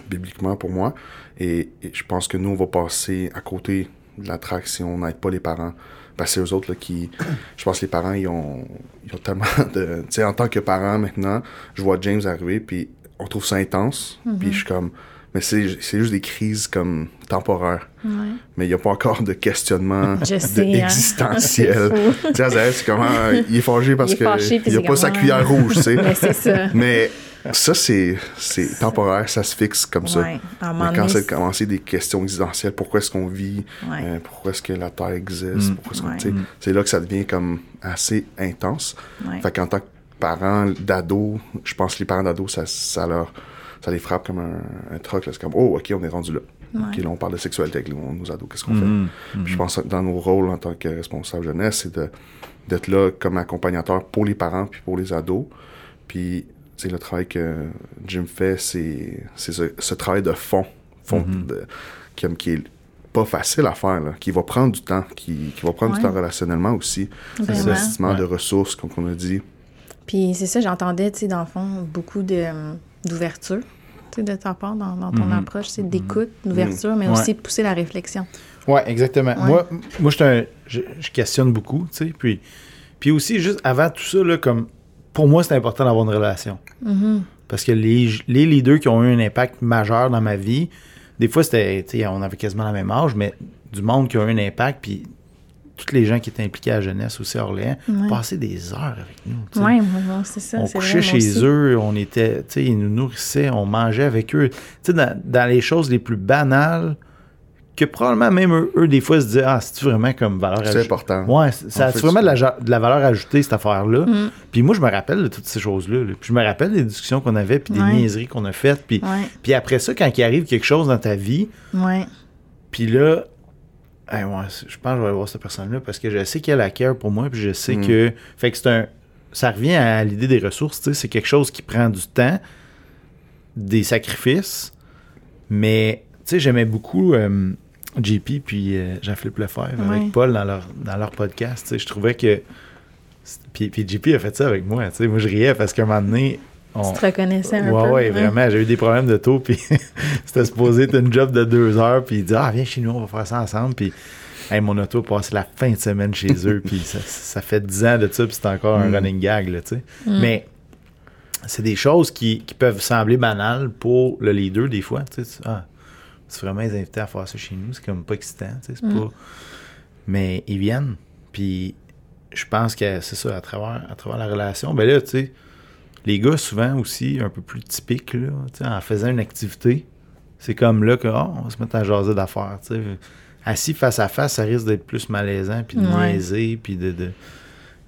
bibliquement pour moi. Et, et je pense que nous, on va passer à côté de la traque si on n'aide pas les parents. Ben, c'est eux autres là, qui. (clears throat) Je pense que les parents, ils ont, ils ont tellement (laughs) de. Tu sais, en tant que parent maintenant, je vois James arriver, puis on trouve ça intense, puis je suis comme. Mais c'est c'est juste des crises comme temporaires. Ouais. Mais il n'y a pas encore de questionnement (laughs) Je de sais, hein. existentiel. (laughs) Tu sais, Azrael, c'est comment. Il est fâché parce Il est fâché, puis qu'il n'a pas sa cuillère rouge, tu sais. (laughs) Mais c'est ça. Mais ça, c'est c'est temporaire, ça se fixe comme ça. Ouais. Mais quand c'est de commencer des questions existentielles, pourquoi est-ce qu'on vit, Ouais. euh, pourquoi est-ce que la Terre existe, Mm. pourquoi c'est là que ça devient comme assez intense. Ouais. Fait qu'en tant que parent d'ado, je pense que les parents d'ado, ça, ça leur ça les frappe comme un, un troc. là. C'est comme, oh, OK, on est rendu là. OK, là, on parle de sexualité avec nos, nos ados. Qu'est-ce qu'on fait? Puis je pense que dans nos rôles en tant que responsable jeunesse, c'est de- d'être là comme accompagnateur pour les parents puis pour les ados. Puis, tu sais, le travail que Jim fait, c'est c'est ce, ce travail de fond, fond de- qui, qui est pas facile à faire, là, qui va prendre du temps, qui, qui va prendre Ouais. du temps relationnellement aussi. L'investissement de Ouais. ressources, comme on a dit. Puis c'est ça, j'entendais, tu sais, dans le fond, beaucoup de, euh, d'ouverture, tu sais, de ta part dans, dans ton Mhm. approche, c'est d'écoute, d'ouverture, mais Ouais. aussi de pousser la réflexion. Ouais, exactement. Ouais. Moi, moi je, un- je, je questionne beaucoup, tu sais. Puis, puis aussi, juste avant tout ça, là, comme, pour moi, c'est important d'avoir une relation. Mhm. Parce que les, les leaders qui ont eu un impact majeur dans ma vie, des fois, c'était, tu sais, on avait quasiment la même âge, mais du monde qui a eu un impact, puis tous les gens qui étaient impliqués à la jeunesse aussi à Orléans, Ouais. passaient des heures avec nous. Ouais, ouais, c'est ça. on c'est couchait vrai, chez aussi. eux, on était, tu sais, ils nous nourrissaient, on mangeait avec eux. Tu sais, dans, dans les choses les plus banales, que probablement même eux, eux, des fois, se disaient, ah, c'est-tu vraiment comme valeur C'est ajoutée? important. Ouais, c'est- ça a vraiment de la, c'est- ja- de la valeur ajoutée, cette affaire-là? Mm. Puis moi, je me rappelle de toutes ces choses-là. là. Puis je me rappelle des discussions qu'on avait, puis des Ouais. niaiseries qu'on a faites. Puis, Ouais, puis après ça, quand il arrive quelque chose dans ta vie, ouais. puis là, hey, ouais, c'est- je pense que je vais aller voir cette personne-là parce que je sais qu'elle a care pour moi, puis je sais Mm. que. Fait que c'est un. Ça revient à l'idée des ressources, tu sais. C'est quelque chose qui prend du temps, des sacrifices, mais, tu sais, j'aimais beaucoup euh, JP puis euh, Jean-Philippe Lefebvre Ouais. avec Paul dans leur, dans leur podcast, tu sais. Je trouvais que. Puis, puis JP a fait ça avec moi, tu sais. Moi, je riais parce qu'à un moment donné. On- Tu te reconnaissais un ouais, peu. ouais, vraiment. J'ai eu des problèmes de taux, puis (laughs) c'était supposé être une job de deux heures, puis il dit Ah, viens chez nous, on va faire ça ensemble. Puis hey, mon auto a passé la fin de semaine chez eux, puis ça, ça fait 10 ans de ça, puis c'est encore un Mm. running gag, là, tu sais. Mm. Mais c'est des choses qui, qui peuvent sembler banales pour le leader, des fois. Tu sais, tu- ah, c'est vraiment les inviter à faire ça chez nous, c'est comme pas excitant, tu sais, c'est Mm. pas. Mais ils viennent, puis je pense que c'est ça, à travers, à travers la relation. Ben là, tu sais, les gars, souvent aussi, un peu plus typiques, là, en faisant une activité, c'est comme là que, oh, on va se mettre à jaser d'affaires. Assis face à face, ça risque d'être plus malaisant, puis de Ouais. niaiser, puis de, de-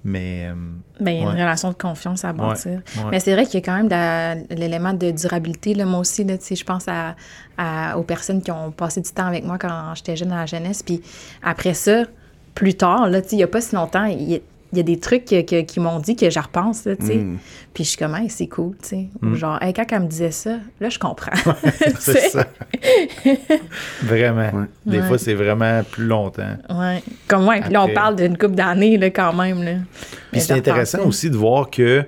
Mais... euh, Ben, il y a Ouais. une relation de confiance à bâtir. ouais. Mais c'est vrai qu'il y a quand même de l'élément de durabilité. Là, moi aussi, là, je pense à, à- aux personnes qui ont passé du temps avec moi quand j'étais jeune à la jeunesse. Puis après ça, plus tard, là, il n'y a pas si longtemps, il y a, il y a des trucs que- que- qui m'ont dit que je repense. Là, tu sais. Mm. Puis je suis comme, Hey, c'est cool. tu sais. Ou genre, Hey, quand elle me disait ça, là, je comprends. (laughs) C'est ça. (laughs) vraiment. Ouais. Des Ouais. fois, c'est vraiment plus longtemps. Ouais. Comme ouais, puis là, on parle d'une couple d'années là, quand même. Là. Puis c'est intéressant aussi de voir que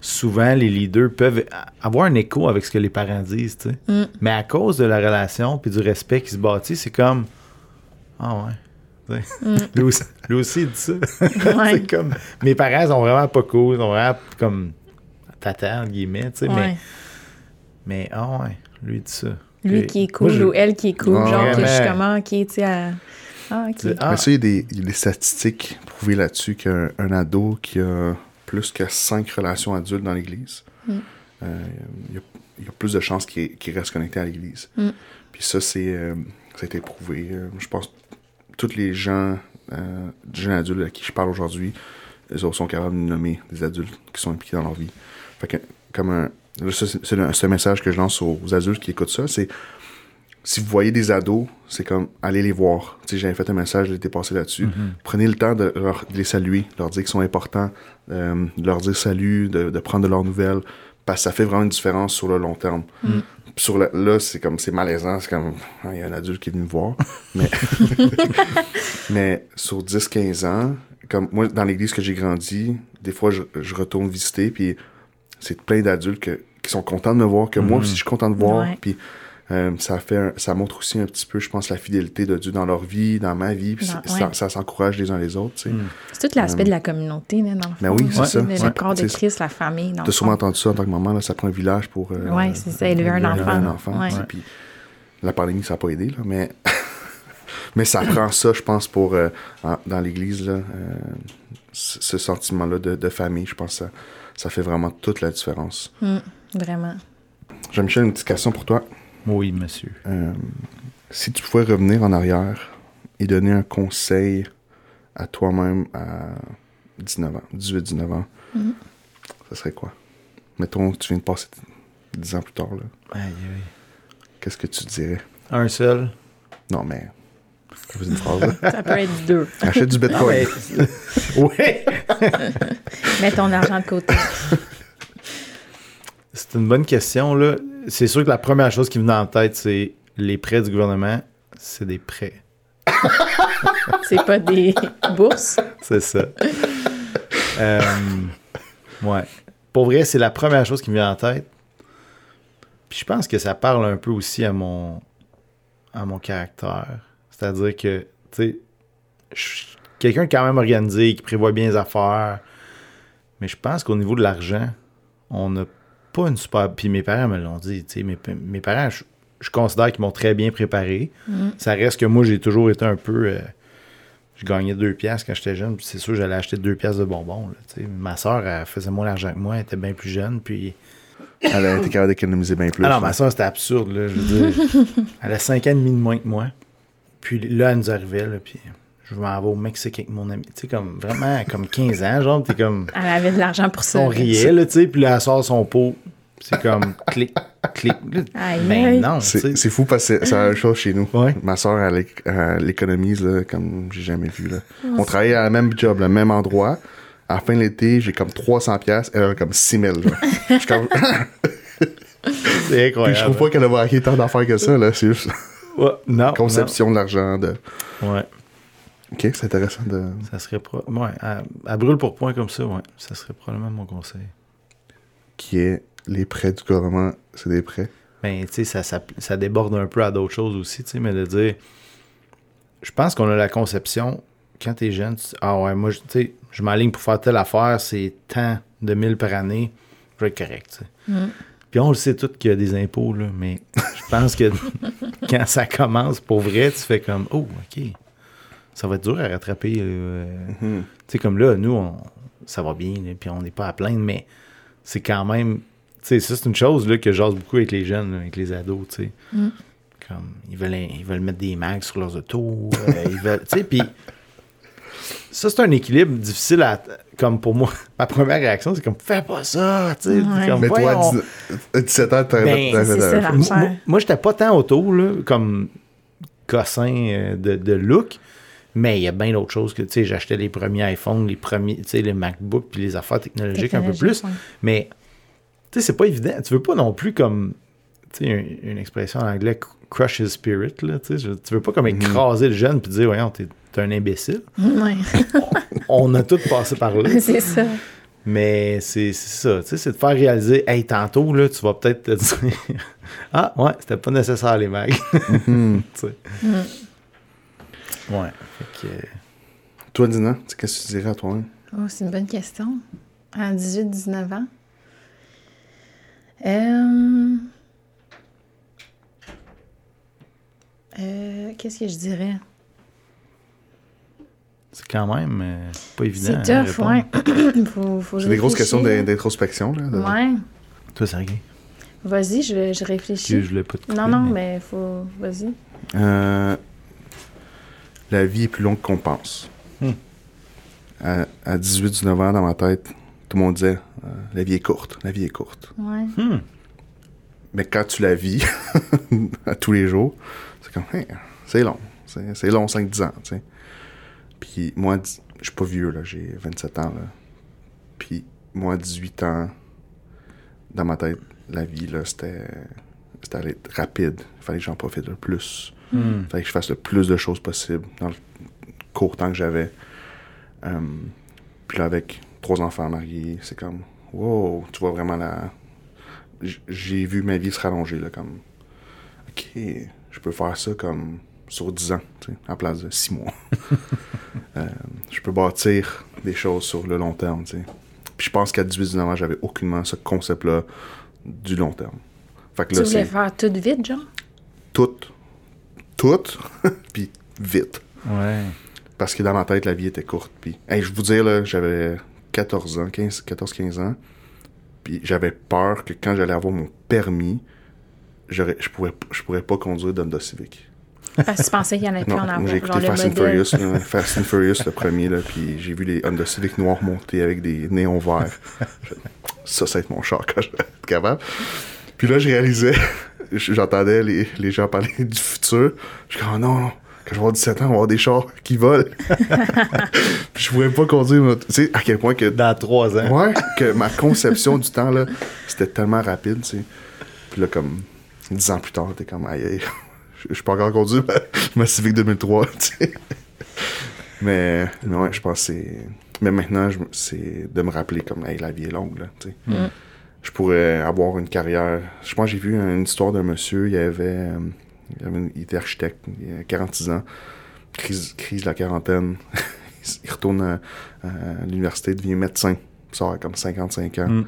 souvent les leaders peuvent avoir un écho avec ce que les parents disent, tu sais. Mm. Mais à cause de la relation puis du respect qui se bâtit, c'est comme ah ouais. Mm. lui, aussi, lui aussi, il dit ça. (laughs) Ouais. c'est comme mes parents sont vraiment pas cool, ils sont vraiment comme tata entre guillemets, tu sais, mais Ouais. mais ah ouais, lui il dit ça. Lui qui est cool moi, je- ou elle qui est cool. Genre, que vraiment. justement, qui est, tu sais, à- Ah, ok. C'est- ah, Mais ça, il y, a des, il y a des statistiques prouvées là-dessus qu'un un ado qui a plus que cinq relations adultes dans l'Église, Mm. euh, il, y a, il y a plus de chances qu'il reste connecté à l'Église. Mm. Puis ça, c'est euh, ça a été prouvé. Euh, je pense que tous les gens, euh, jeunes adultes à qui je parle aujourd'hui, ils sont capables de nommer des adultes qui sont impliqués dans leur vie. Fait que, comme un, c'est c'est un message que je lance aux adultes qui écoutent ça, c'est si vous voyez des ados, c'est comme allez les voir. Tu sais, j'avais fait un message l'été passé là-dessus. Prenez le temps de, leur- de les saluer, de leur dire qu'ils sont importants, euh, de leur dire salut, de, de prendre de leurs nouvelles, parce que ça fait vraiment une différence sur le long terme. Sur le- là, c'est comme c'est malaisant, c'est comme Ah, il y a un adulte qui est venu me voir. (laughs) Mais, (laughs) mais sur 10-15 ans, comme moi, dans l'église que j'ai grandi, des fois, je, je retourne visiter, puis c'est plein d'adultes qui sont contents de me voir, que moi aussi, je suis content de voir. Ouais. Puis Euh, ça fait un- ça montre aussi un petit peu, je pense, la fidélité de Dieu dans leur vie, dans ma vie. puis Dans- c'est- ça, s'encourage les uns les autres. tu sais. C'est tout l'aspect de la communauté, là, dans le Ben fond. oui, c'est ça. Le, Ouais. corps de Christ, la famille, T'as le sûrement entendu ça en tant que maman, là, ça prend un village pour euh, Ouais, c'est ça, élever un élever enfant. un enfant. Ouais. tu sais, puis la pandémie, ça n'a pas aidé, là, mais, (laughs) mais ça prend ça, je pense, pour euh, en- dans l'Église, là, euh, ce sentiment-là de, de famille, je pense que ça, ça fait vraiment toute la différence. Mm, vraiment. Jean-Michel, une petite question pour toi. Oui, monsieur. Euh, si tu pouvais revenir en arrière et donner un conseil à toi-même à 19 ans, 18-19 ans, Mhm. ça serait quoi? Mettons que tu viens de passer 10 ans plus tard, là. Aïe, aïe. Qu'est-ce que tu dirais? Un seul? Non, mais. Une phrase, là. (laughs) Ça peut être deux. Achète du Non, bitcoin. mais- (laughs) ouais. Mets ton argent de côté. C'est une bonne question, là. C'est sûr que la première chose qui me vient en tête, c'est les prêts du gouvernement, c'est des prêts. (laughs) C'est pas des bourses? C'est ça. Euh, ouais. Pour vrai, c'est la première chose qui me vient en tête. Puis je pense que ça parle un peu aussi à mon, à mon caractère. C'est-à-dire que, tu sais, je suis quelqu'un quand même organisé, qui prévoit bien les affaires. Mais je pense qu'au niveau de l'argent, on n'a pas une super. Puis mes parents me l'ont dit, tu sais, mes, mes parents, je, je considère qu'ils m'ont très bien préparé. Ça reste que moi, j'ai toujours été un peu. euh, je gagnais deux piastres quand j'étais jeune, puis c'est sûr, j'allais acheter deux piastres de bonbons. là, tu sais. Ma soeur, elle faisait moins d'argent que moi, elle était bien plus jeune, puis... Elle été capable d'économiser bien plus. Ah non, là. ma soeur, c'était absurde, là, je veux dire. (laughs) elle a cinq ans et demi de moins que moi. Puis là, elle nous arrivait, là, puis je m'en vais au Mexique avec mon ami. Tu sais, comme, vraiment, comme 15 ans, genre, t'es comme... Elle avait de l'argent pour ça. On riait, là, tu sais, puis là, elle sort son pot, c'est comme, clic, clic. Ben aïe. non. C'est c'est fou parce que c'est c'est la même chose chez nous. Ouais. Ma soeur, elle, éc- elle économise là, comme j'ai jamais vu. Là. On travaillait à la même job, le même endroit. À la fin de l'été, j'ai comme 300 pièces elle a comme 6000. genre. (laughs) Je suis comme- (laughs) C'est Puis incroyable. je trouve pas qu'elle a marqué tant d'affaires que ça. là. C'est juste Ouais, non, (laughs) conception de l'argent. De... Ouais. Ok, c'est intéressant de. Ça serait pro... ouais, à, à brûle pour point comme ça, ouais. Ça serait probablement mon conseil. Qui est les prêts du gouvernement, c'est des prêts? Ben, tu sais, ça, ça, ça déborde un peu à d'autres choses aussi, tu sais, mais de dire. Je pense qu'on a la conception, quand t'es jeune, tu dis, ah ouais, moi, je- tu sais, je m'aligne pour faire telle affaire, c'est tant de mille par année, je vais être correct, tu sais. Puis on le sait tous qu'il y a des impôts, là, mais je pense que (laughs) quand ça commence pour vrai, tu fais comme, oh, OK, ça va être dur à rattraper. euh, Mhm. tu sais, comme là, nous, on- ça va bien, là, puis on n'est pas à plaindre, mais c'est quand même. Tu sais, ça, c'est une chose là, que j'ose beaucoup avec les jeunes, là, avec les ados, tu sais. Comme, ils veulent, ils veulent mettre des mags sur leurs autos, euh, ils veulent. Tu sais, puis. Ça, c'est un équilibre difficile à. Comme pour moi, (laughs) ma première réaction, c'est comme, fais pas ça, tu sais. Ouais. Comme, Mais toi, à voyons. 19 à 17 ans, t'aurais Ben. Moi, j'étais pas tant auto, là, comme cossin euh, de, de look, mais il y a bien d'autres choses que, tu sais, j'achetais les premiers iPhones, les premiers, tu sais, les MacBooks, puis les affaires technologiques un peu plus. Ouais. Mais, tu sais, c'est pas évident. Tu veux pas non plus comme, tu sais, une, une expression en anglais, crush his spirit, là, tu sais. Tu veux pas comme écraser le jeune puis dire, voyons, t'es t'es un imbécile. Ouais, On a tous passé par là. (laughs) c'est ça. Mais c'est ça, tu sais, c'est de faire réaliser, hey, tantôt, là, tu vas peut-être te dire, (laughs) ah, ouais, c'était pas nécessaire les mags. Mhm. (laughs) Tu sais. Ouais. Fait que, Toi, Dina, tu sais, qu'est-ce que tu dirais à toi-même? Oh, c'est une bonne question. À 18-19 ans. Euh... Euh, Qu'est-ce que je dirais? c'est quand même euh, pas évident. C'est tough, ouais. (coughs) faut, faut C'est des grosses questions d'introspection. Là, de- Ouais. Toi, c'est rien. Vas-y, je, je réfléchis. Je voulais pas te couper, Non, non, mais faut... Vas-y. Euh, la vie est plus longue qu'on pense. Hmm. À, à 18-19 ans, dans ma tête, tout le monde disait euh, la vie est courte, la vie est courte. Ouais. Hmm. Mais quand tu la vis (laughs) à tous les jours, c'est comme, Hey, c'est long. C'est c'est long, 5-10 ans. tu sais. Puis moi, je suis pas vieux, là, j'ai 27 ans. Là. Puis moi, 18 ans, dans ma tête, la vie, là, c'était c'était rapide. Il fallait que j'en profite le plus. Il fallait que je fasse le plus de choses possible dans le court temps que j'avais. Euh, puis là, avec trois enfants mariés, c'est comme, wow, tu vois vraiment la. J'ai vu ma vie se rallonger, là, comme. OK, je peux faire ça comme sur 10 ans, tu sais, en place de 6 mois. (laughs) Euh, je peux bâtir des choses sur le long terme, tu sais. Puis je pense qu'à 18-19 ans, j'avais aucunement ce concept-là du long terme. Fait que Tu là, voulais c'est faire tout vite, genre? tout, tout, (laughs) puis vite. Ouais. Parce que dans ma tête, la vie était courte. Puis, hey, je vous dire, là, j'avais 14 ans, 15, 14-15 ans. Puis j'avais peur que quand j'allais avoir mon permis, j'aurais- je pourrais, je pourrais pas conduire d'Honda Civic. Parce que tu pensais qu'il y en avait plus Non, en avoir. j'ai Genre écouté le Fast and. Furious, là, Fast and Furious, le premier, là, puis j'ai vu les Honda Civic noirs monter avec des néons verts. Ça, ça va être mon char quand je vais être capable. Puis là, je réalisais, (laughs) j'entendais les, les gens parler du futur. Je suis comme, oh non, non, quand je vais avoir 17 ans, on va avoir des chars qui volent. puis (laughs) (laughs) je pouvais pas conduire. Tu sais, à quel point que Dans trois ans. Ouais, que ma conception du temps, là, c'était tellement rapide, tu sais. Puis là, comme, dix ans plus tard, t'es comme, aïe, aïe, je je suis pas encore conduit ma, ma Civic 2003, tu sais. Mais, mais ouais, je pense que c'est... Mais maintenant, c'est de me rappeler comme, hey, la vie est longue, là, tu sais. Mm. Je pourrais avoir une carrière... Je pense que j'ai vu une histoire d'un monsieur, il avait... il, avait une- il était architecte, il a 46 ans, crise, crise de la quarantaine. (laughs) il retourne à, à l'université, devient médecin. Il sort à comme 55 ans. Mm.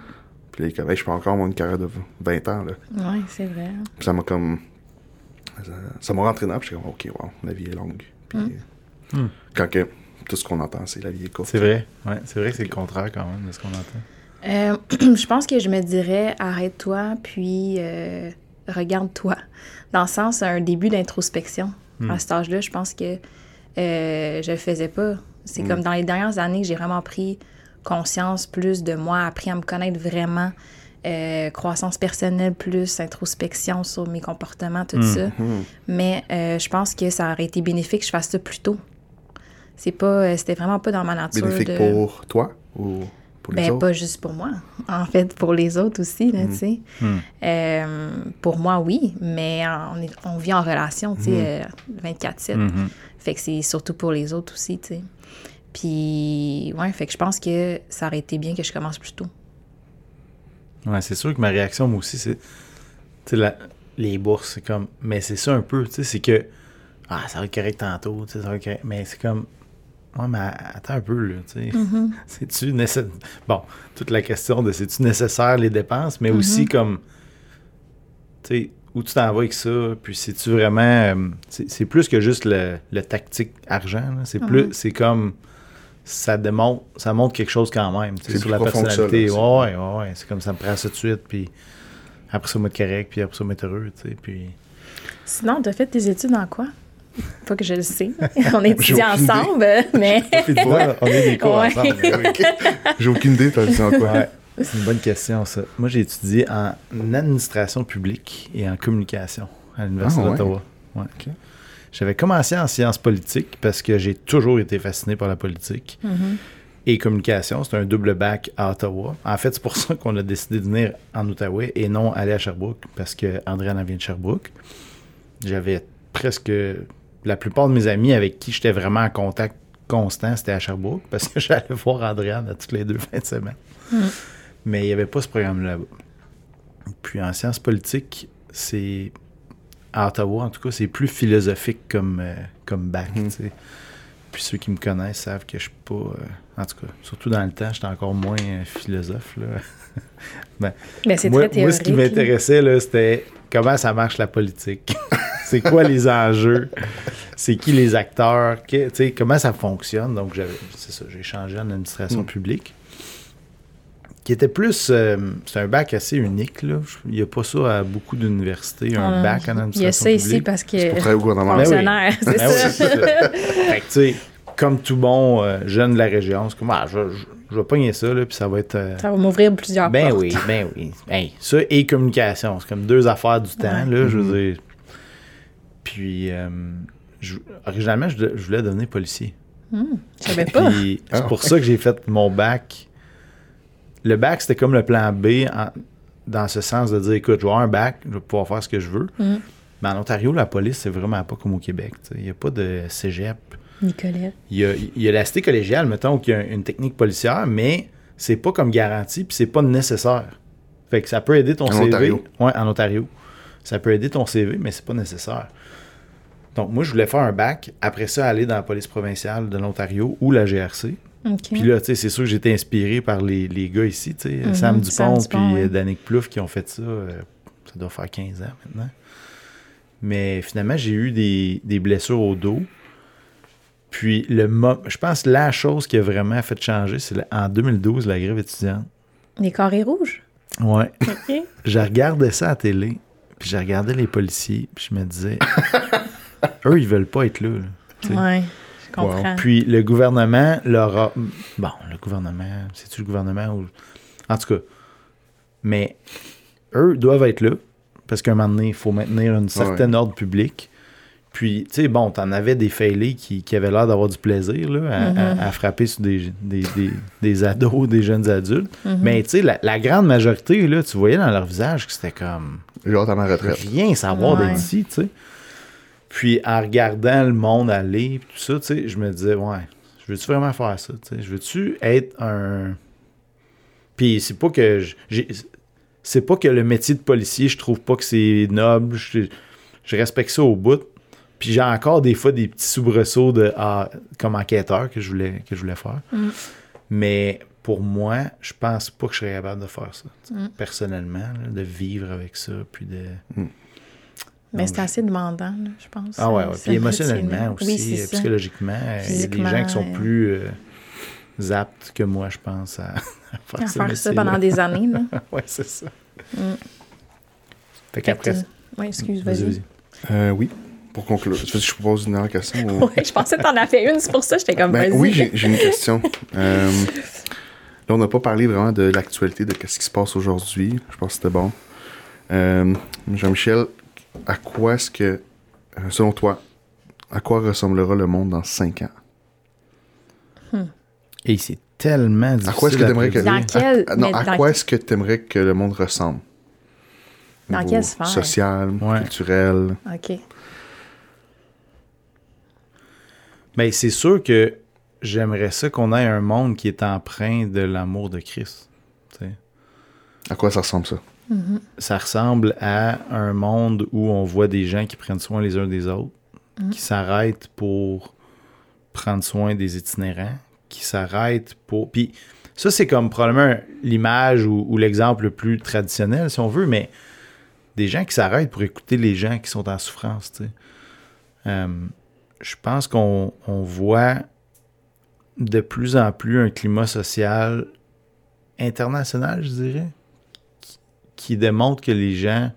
Puis là, il est comme, Hey, je peux encore avoir une carrière de 20 ans. Là. Oui, c'est vrai. Puis ça m'a comme. ça- m'a rentré dedans. Puis j'étais comme, OK, wow, la vie est longue. Puis Mm. quand que tout ce qu'on entend, c'est la vie est courte. C'est vrai. Ouais, c'est vrai que c'est le contraire quand même de ce qu'on entend. Euh, (clears throat) je pense que je me dirais arrête-toi, puis euh, regarde-toi. Dans le sens, un début d'introspection. Hmm. À cet âge-là, je pense que euh, je le faisais pas. C'est Hmm. comme dans les dernières années que j'ai vraiment pris conscience plus de moi, appris à me connaître vraiment. euh, croissance personnelle plus introspection sur mes comportements, tout ça. Mhm. Mais euh, je pense que ça aurait été bénéfique que je fasse ça plus tôt. C'est pas, euh, c'était vraiment pas dans ma nature Bénéfique de... pour toi ou? Pour les Ben, autres? pas juste pour moi. En fait, pour les autres aussi, là, tu sais. Hmm. Euh, pour moi, oui, mais on, est, on vit en relation, tu sais, euh, 24-7. Mhm. Fait que c'est surtout pour les autres aussi, tu sais. Puis, ouais, fait que je pense que ça aurait été bien que je commence plus tôt. Ouais, c'est sûr que ma réaction, moi aussi, c'est. Tu sais, les bourses, c'est comme. Mais c'est ça un peu, tu sais, c'est que. Ah, ça va être correct tantôt, tu sais, ça va être correct. Mais c'est comme. Ouais, mais attends un peu, là, tu sais. (laughs) C'est-tu nécessaire. Bon, toute la question de c'est-tu nécessaire les dépenses, mais aussi comme. Tu sais, où tu t'en vas avec ça, puis c'est-tu vraiment. euh, c'est c'est plus que juste le, le tactique argent, là. C'est plus. C'est comme. Ça démontre. Ça montre quelque chose quand même, tu sais, C'est sur la ça, là, personnalité. c'est- ouais, ouais, ouais. C'est comme ça me prend ça tout de suite, puis. Après ça, me correct, puis après ça, m'être heureux, tu sais, puis... Sinon, t'as fait tes études en quoi? Pas que je le sais. (laughs) On étudie ensemble, (laughs) mais... On est des cours Ouais. ensemble. (laughs) J'ai aucune idée, t'as dit en quoi? Ouais, c'est une bonne question, ça. Moi, j'ai étudié en administration publique et en communication à l'Université Ah, ouais. d'Ottawa. Ouais. J'avais commencé en sciences politiques parce que j'ai toujours été fasciné par la politique. Mhm. Et communication, c'est un double bac à Ottawa. En fait, c'est pour ça qu'on a décidé de venir en Outaouais et non aller à Sherbrooke parce que elle vient de Sherbrooke. J'avais presque la plupart de mes amis avec qui j'étais vraiment en contact constant, c'était à Sherbrooke (laughs) parce que j'allais voir Andréane à toutes les deux fins de semaine. Mais il n'y avait pas ce programme là-bas. Puis en sciences politiques, c'est à Ottawa, en tout cas, c'est plus philosophique comme, euh, comme bac. Sais. Puis ceux qui me connaissent savent que je suis pas. euh, en tout cas, surtout dans le temps, j'étais encore moins euh, philosophe. Là. (laughs) Ben, Mais c'est moi, très moi, théorique. ce qui m'intéressait, là, c'était comment ça marche la politique. (laughs) c'est quoi les enjeux? C'est qui les acteurs? Que- tu sais, comment ça fonctionne? Donc, j'avais, c'est ça, j'ai changé en administration Mm. publique. Qui était plus. euh, c'est un bac assez unique, là. Il n'y a pas ça à beaucoup d'universités, un Ah, bac en administration Il y a ça publique. ici parce que... C'est pour travailler au gouvernement. Ben oui. Fonctionnaire, c'est Ben oui, ça. fait que, tu sais, comme tout bon euh, jeune de la région, c'est comme, ah, je, je, je vais pogner ça, là, puis ça va être. euh, Ça va m'ouvrir plusieurs ben portes. oui, ben oui. Hey, ça et communication, c'est comme deux affaires du temps, Ouais. là, je veux dire. Puis, euh, je- originalement, je, je voulais devenir policier. Hmm, je savais pas. C'est pour ça que j'ai fait mon bac. Le bac, c'était comme le plan B en- dans ce sens de dire, écoute, je vais avoir un bac, je vais pouvoir faire ce que je veux. Mm. Mais en Ontario, la police, c'est vraiment pas comme au Québec. Il n'y a pas de cégep. Nicolette. Il y a, il y a la cité collégiale, mettons, qui a une technique policière, mais c'est pas comme garanti, puis c'est pas nécessaire. Fait que ça peut aider ton En CV. Ontario. Ouais, en Ontario. Ça peut aider ton CV, mais c'est pas nécessaire. Donc, moi, je voulais faire un bac, après ça, aller dans la police provinciale de l'Ontario ou la GRC. OK. Puis là, tu sais, c'est sûr que j'étais inspiré par les, les gars ici, tu sais, Mhm, Sam Sam Dupont Dupont, puis euh, Danick Plouffe qui ont fait ça, euh, ça doit faire 15 ans maintenant. Mais finalement, j'ai eu des, des blessures au dos. Puis, le je pense que la chose qui a vraiment fait changer, c'est en 2012, la grève étudiante. Les carrés rouges? Ouais. OK. (laughs) Je regardais ça à la télé, puis je regardais les policiers, puis je me disais, (laughs) (laughs) eux, ils veulent pas être là. là, tu sais. Ouais, je comprends. Puis le gouvernement leur a... Bon, le gouvernement, c'est-tu le gouvernement ou... En tout cas, mais eux doivent être là, parce qu'à un moment donné, il faut maintenir un certain ordre public. Puis, tu sais, bon, t'en avais des failés qui, qui avaient l'air d'avoir du plaisir là, à, Mhm. à- à frapper sur des, des, des- des ados, des jeunes adultes. Mhm. Mais, tu sais, la, la grande majorité, là, tu voyais dans leur visage que c'était comme J'ai hâte à ma retraite. rien savoir Ouais. d'être ici, tu sais. Puis en regardant le monde aller, tout ça, tu sais, je me disais, ouais, je veux-tu vraiment faire ça, tu sais? Je veux-tu être un... Puis c'est pas que... C'est pas que le métier de policier, je trouve pas que c'est noble, je, je respecte ça au bout. Puis j'ai encore des fois des petits soubresauts de, ah, comme enquêteur que je voulais, que je voulais faire. Mm. Mais pour moi, je pense pas que je serais capable de faire ça, Mm. personnellement, là, de vivre avec ça, puis de... Mais c'est assez demandant, là, je pense. Ah ouais, ouais. Puis émotionnellement aussi, Oui, euh, psychologiquement, il y a des gens qui sont plus euh, aptes que moi, je pense, à, (laughs) à faire, À ce faire ça pendant des années, là. (laughs) ouais, c'est ça. Mm. Fait qu'après... Oui, excuse, Vas-y, vas-y. vas-y. Euh, oui, pour conclure. Tu veux que je propose une dernière question? ou- (laughs) Ouais, je pensais que t'en as fait une, c'est pour ça que j'étais comme, Ben, oui, j'ai une question. Euh, là, on n'a pas parlé vraiment de l'actualité, de ce qui se passe aujourd'hui. Je pense que c'était bon. Euh, Jean-Michel, à quoi est-ce que, euh, selon toi, à quoi ressemblera le monde dans 5 ans? Et c'est tellement difficile À quoi est-ce que t'aimerais que... Dans quel- à, non, mais à dans quoi quel- est-ce que tu aimerais que le monde ressemble? Dans quelle sphère? Social, Ouais. culturel. OK. Ben, c'est sûr que j'aimerais ça qu'on ait un monde qui est empreint de l'amour de Christ. tu sais. À quoi ça ressemble ça? Ça ressemble à un monde où on voit des gens qui prennent soin les uns des autres, qui s'arrêtent pour prendre soin des itinérants, qui s'arrêtent pour... Puis ça, c'est comme probablement l'image ou, ou l'exemple le plus traditionnel, si on veut, mais des gens qui s'arrêtent pour écouter les gens qui sont en souffrance, tu sais. Euh, je pense qu'on on voit de plus en plus un climat social international, je dirais, qui, démontre que les gens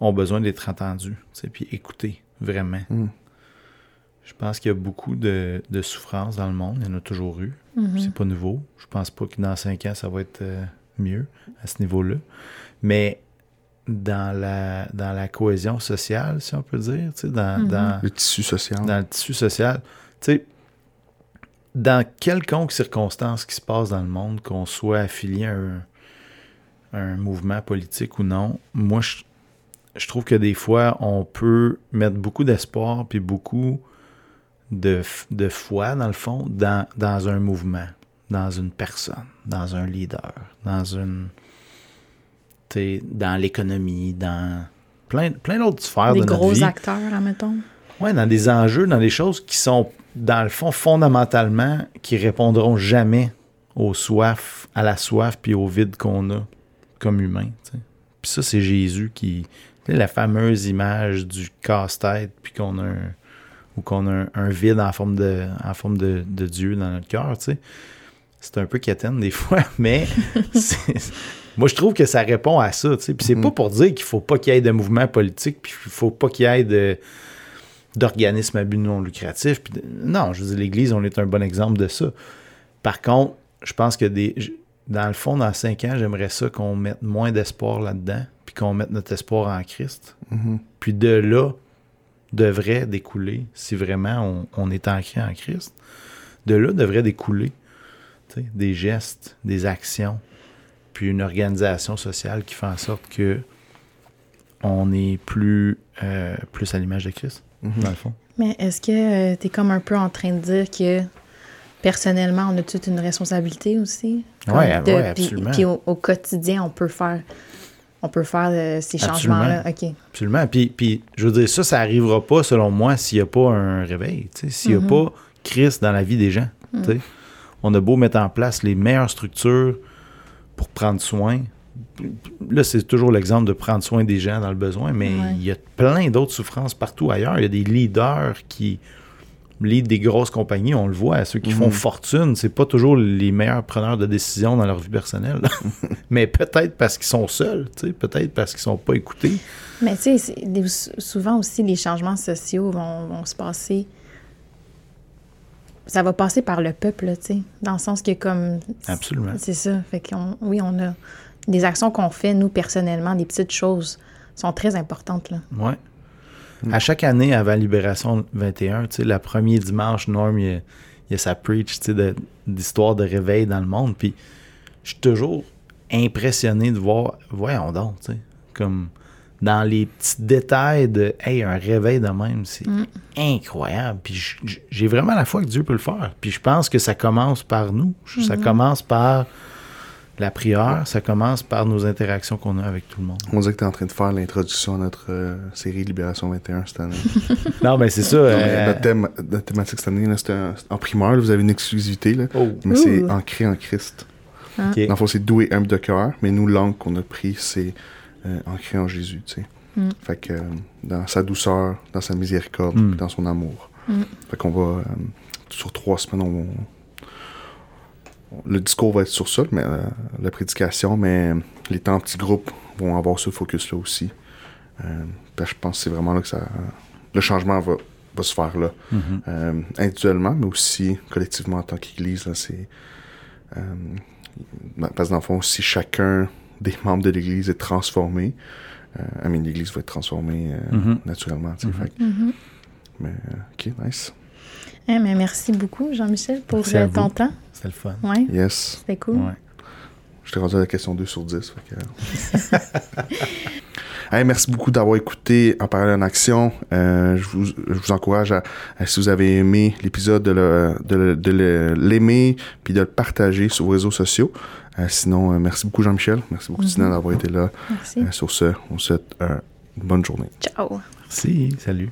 ont besoin d'être entendus, puis écoutés, vraiment. Mm. Je pense qu'il y a beaucoup de, de souffrance dans le monde, il y en a toujours eu. Mhm. C'est pas nouveau. Je pense pas que dans cinq ans, ça va être euh, mieux à ce niveau-là. Mais dans la, dans la cohésion sociale, si on peut dire, dans, Mhm. dans, Le tissu social. dans le tissu social, tu sais, dans quelconque circonstance qui se passe dans le monde, qu'on soit affilié à un, à un mouvement politique ou non, moi, je, je trouve que des fois, on peut mettre beaucoup d'espoir puis beaucoup de, de foi, dans le fond, dans, dans un mouvement, dans une personne, dans un leader, dans une... tu sais, dans l'économie, dans plein, plein d'autres sphères Des de notre gros vie. acteurs, admettons. Ouais, dans des enjeux, dans des choses qui sont, dans le fond, fondamentalement, qui répondront jamais aux soifs, à la soif puis au vide qu'on a comme humain. Puis ça, c'est Jésus qui. la fameuse image du casse-tête, puis qu'on a un. ou qu'on a un, un vide en forme de, en forme de, de Dieu dans notre cœur, tu sais. C'est un peu quétaine des (laughs) fois, mais moi, je trouve que ça répond à ça, tu sais. Puis c'est pas pour dire qu'il faut pas qu'il y ait de mouvement politique, puis qu'il faut pas qu'il y ait de d'organismes à but non lucratif. Puis de- non, je veux dire, l'Église, on est un bon exemple de ça. Par contre, je pense que des, dans le fond, dans cinq ans, j'aimerais ça qu'on mette moins d'espoir là-dedans, puis qu'on mette notre espoir en Christ. Mhm. Puis de là, devrait découler, si vraiment on, on est ancré en Christ, de là devrait découler des gestes, des actions, puis une organisation sociale qui fait en sorte que on est plus, euh, plus à l'image de Christ, Mhm. dans le fond. Mais est-ce que tu es comme un peu en train de dire que personnellement, on a toute une responsabilité aussi? Comme Ouais, absolument. Puis au, au quotidien, on peut faire. on peut faire euh, ces changements-là. OK. Absolument. Puis, puis, je veux dire, ça, ça n'arrivera pas, selon moi, s'il n'y a pas un réveil. S'il n'y a pas Christ dans la vie des gens. sais. On a beau mettre en place les meilleures structures pour prendre soin. Là, c'est toujours l'exemple de prendre soin des gens dans le besoin, mais Ouais. il y a plein d'autres souffrances partout ailleurs. Il y a des leaders qui lead des grosses compagnies, on le voit, ceux qui font fortune, c'est pas toujours les meilleurs preneurs de décision dans leur vie personnelle. (laughs) mais peut-être parce qu'ils sont seuls, tu sais, peut-être parce qu'ils sont pas écoutés. Mais tu sais, souvent aussi, les changements sociaux vont, vont se passer. Ça va passer par le peuple, tu sais. Dans le sens que, comme. Absolument. C'est ça. Fait qu'on, oui, on a des actions qu'on fait, nous, personnellement, des petites choses sont très importantes, là. Ouais. À chaque année, avant Libération 21, tu sais, le premier dimanche, Norm, il y a, il a sa preach, tu sais, de- d'histoire de, réveil dans le monde. Puis, je suis toujours impressionné de voir, voyons donc, tu sais, comme dans les petits détails de, hey, un réveil de même, c'est incroyable. Puis, j'ai vraiment la foi que Dieu peut le faire. Puis, je pense que ça commence par nous. Ça commence par la prière, ça commence par nos interactions qu'on a avec tout le monde. On dirait que tu es en train de faire l'introduction à notre euh, série Libération 21 cette année. (laughs) Non, mais c'est ça. euh, notre, thème, notre thématique cette année, c'est en primeur, là, vous avez une exclusivité, là, Oh. mais c'est ancré en Christ. ok. Dans le fond, c'est doux et humble de cœur, mais nous, l'angle qu'on a pris, c'est euh, ancré en Jésus, tu sais. Mm. Fait que euh, dans sa douceur, dans sa miséricorde, Mm. dans son amour. Mm. Fait qu'on va, euh, sur trois semaines, on, on- le discours va être sur ça, mais euh, la prédication, mais les temps en petits groupes vont avoir ce focus-là aussi. Euh, ben, je pense que c'est vraiment là que ça, le changement va, va se faire là. Mhm. Euh, individuellement, mais aussi collectivement en tant qu'Église. là, C'est, euh, ben, parce que dans le fond, si chacun des membres de l'Église est transformé, euh, I mean, l'Église va être transformée euh, Mhm. naturellement. fait que- Mhm. mais, ok, nice. Eh, mais merci beaucoup, Jean-Michel, pour Merci à euh, ton vous. temps. C'était le fun. Oui, Yes. c'était cool. Ouais. Je t'ai rendu à la question 2 sur 10. fait que- (laughs) Hey, merci beaucoup d'avoir écouté En parler en action. Euh, je, vous, je vous encourage à, à, si vous avez aimé l'épisode, de le- de le- de le- l'aimer puis de le partager sur vos réseaux sociaux. Euh, sinon, euh, merci beaucoup Jean-Michel. Merci beaucoup Tina d'avoir été là. Merci. Euh, sur ce, on vous souhaite euh, une bonne journée. Ciao. Merci. Salut.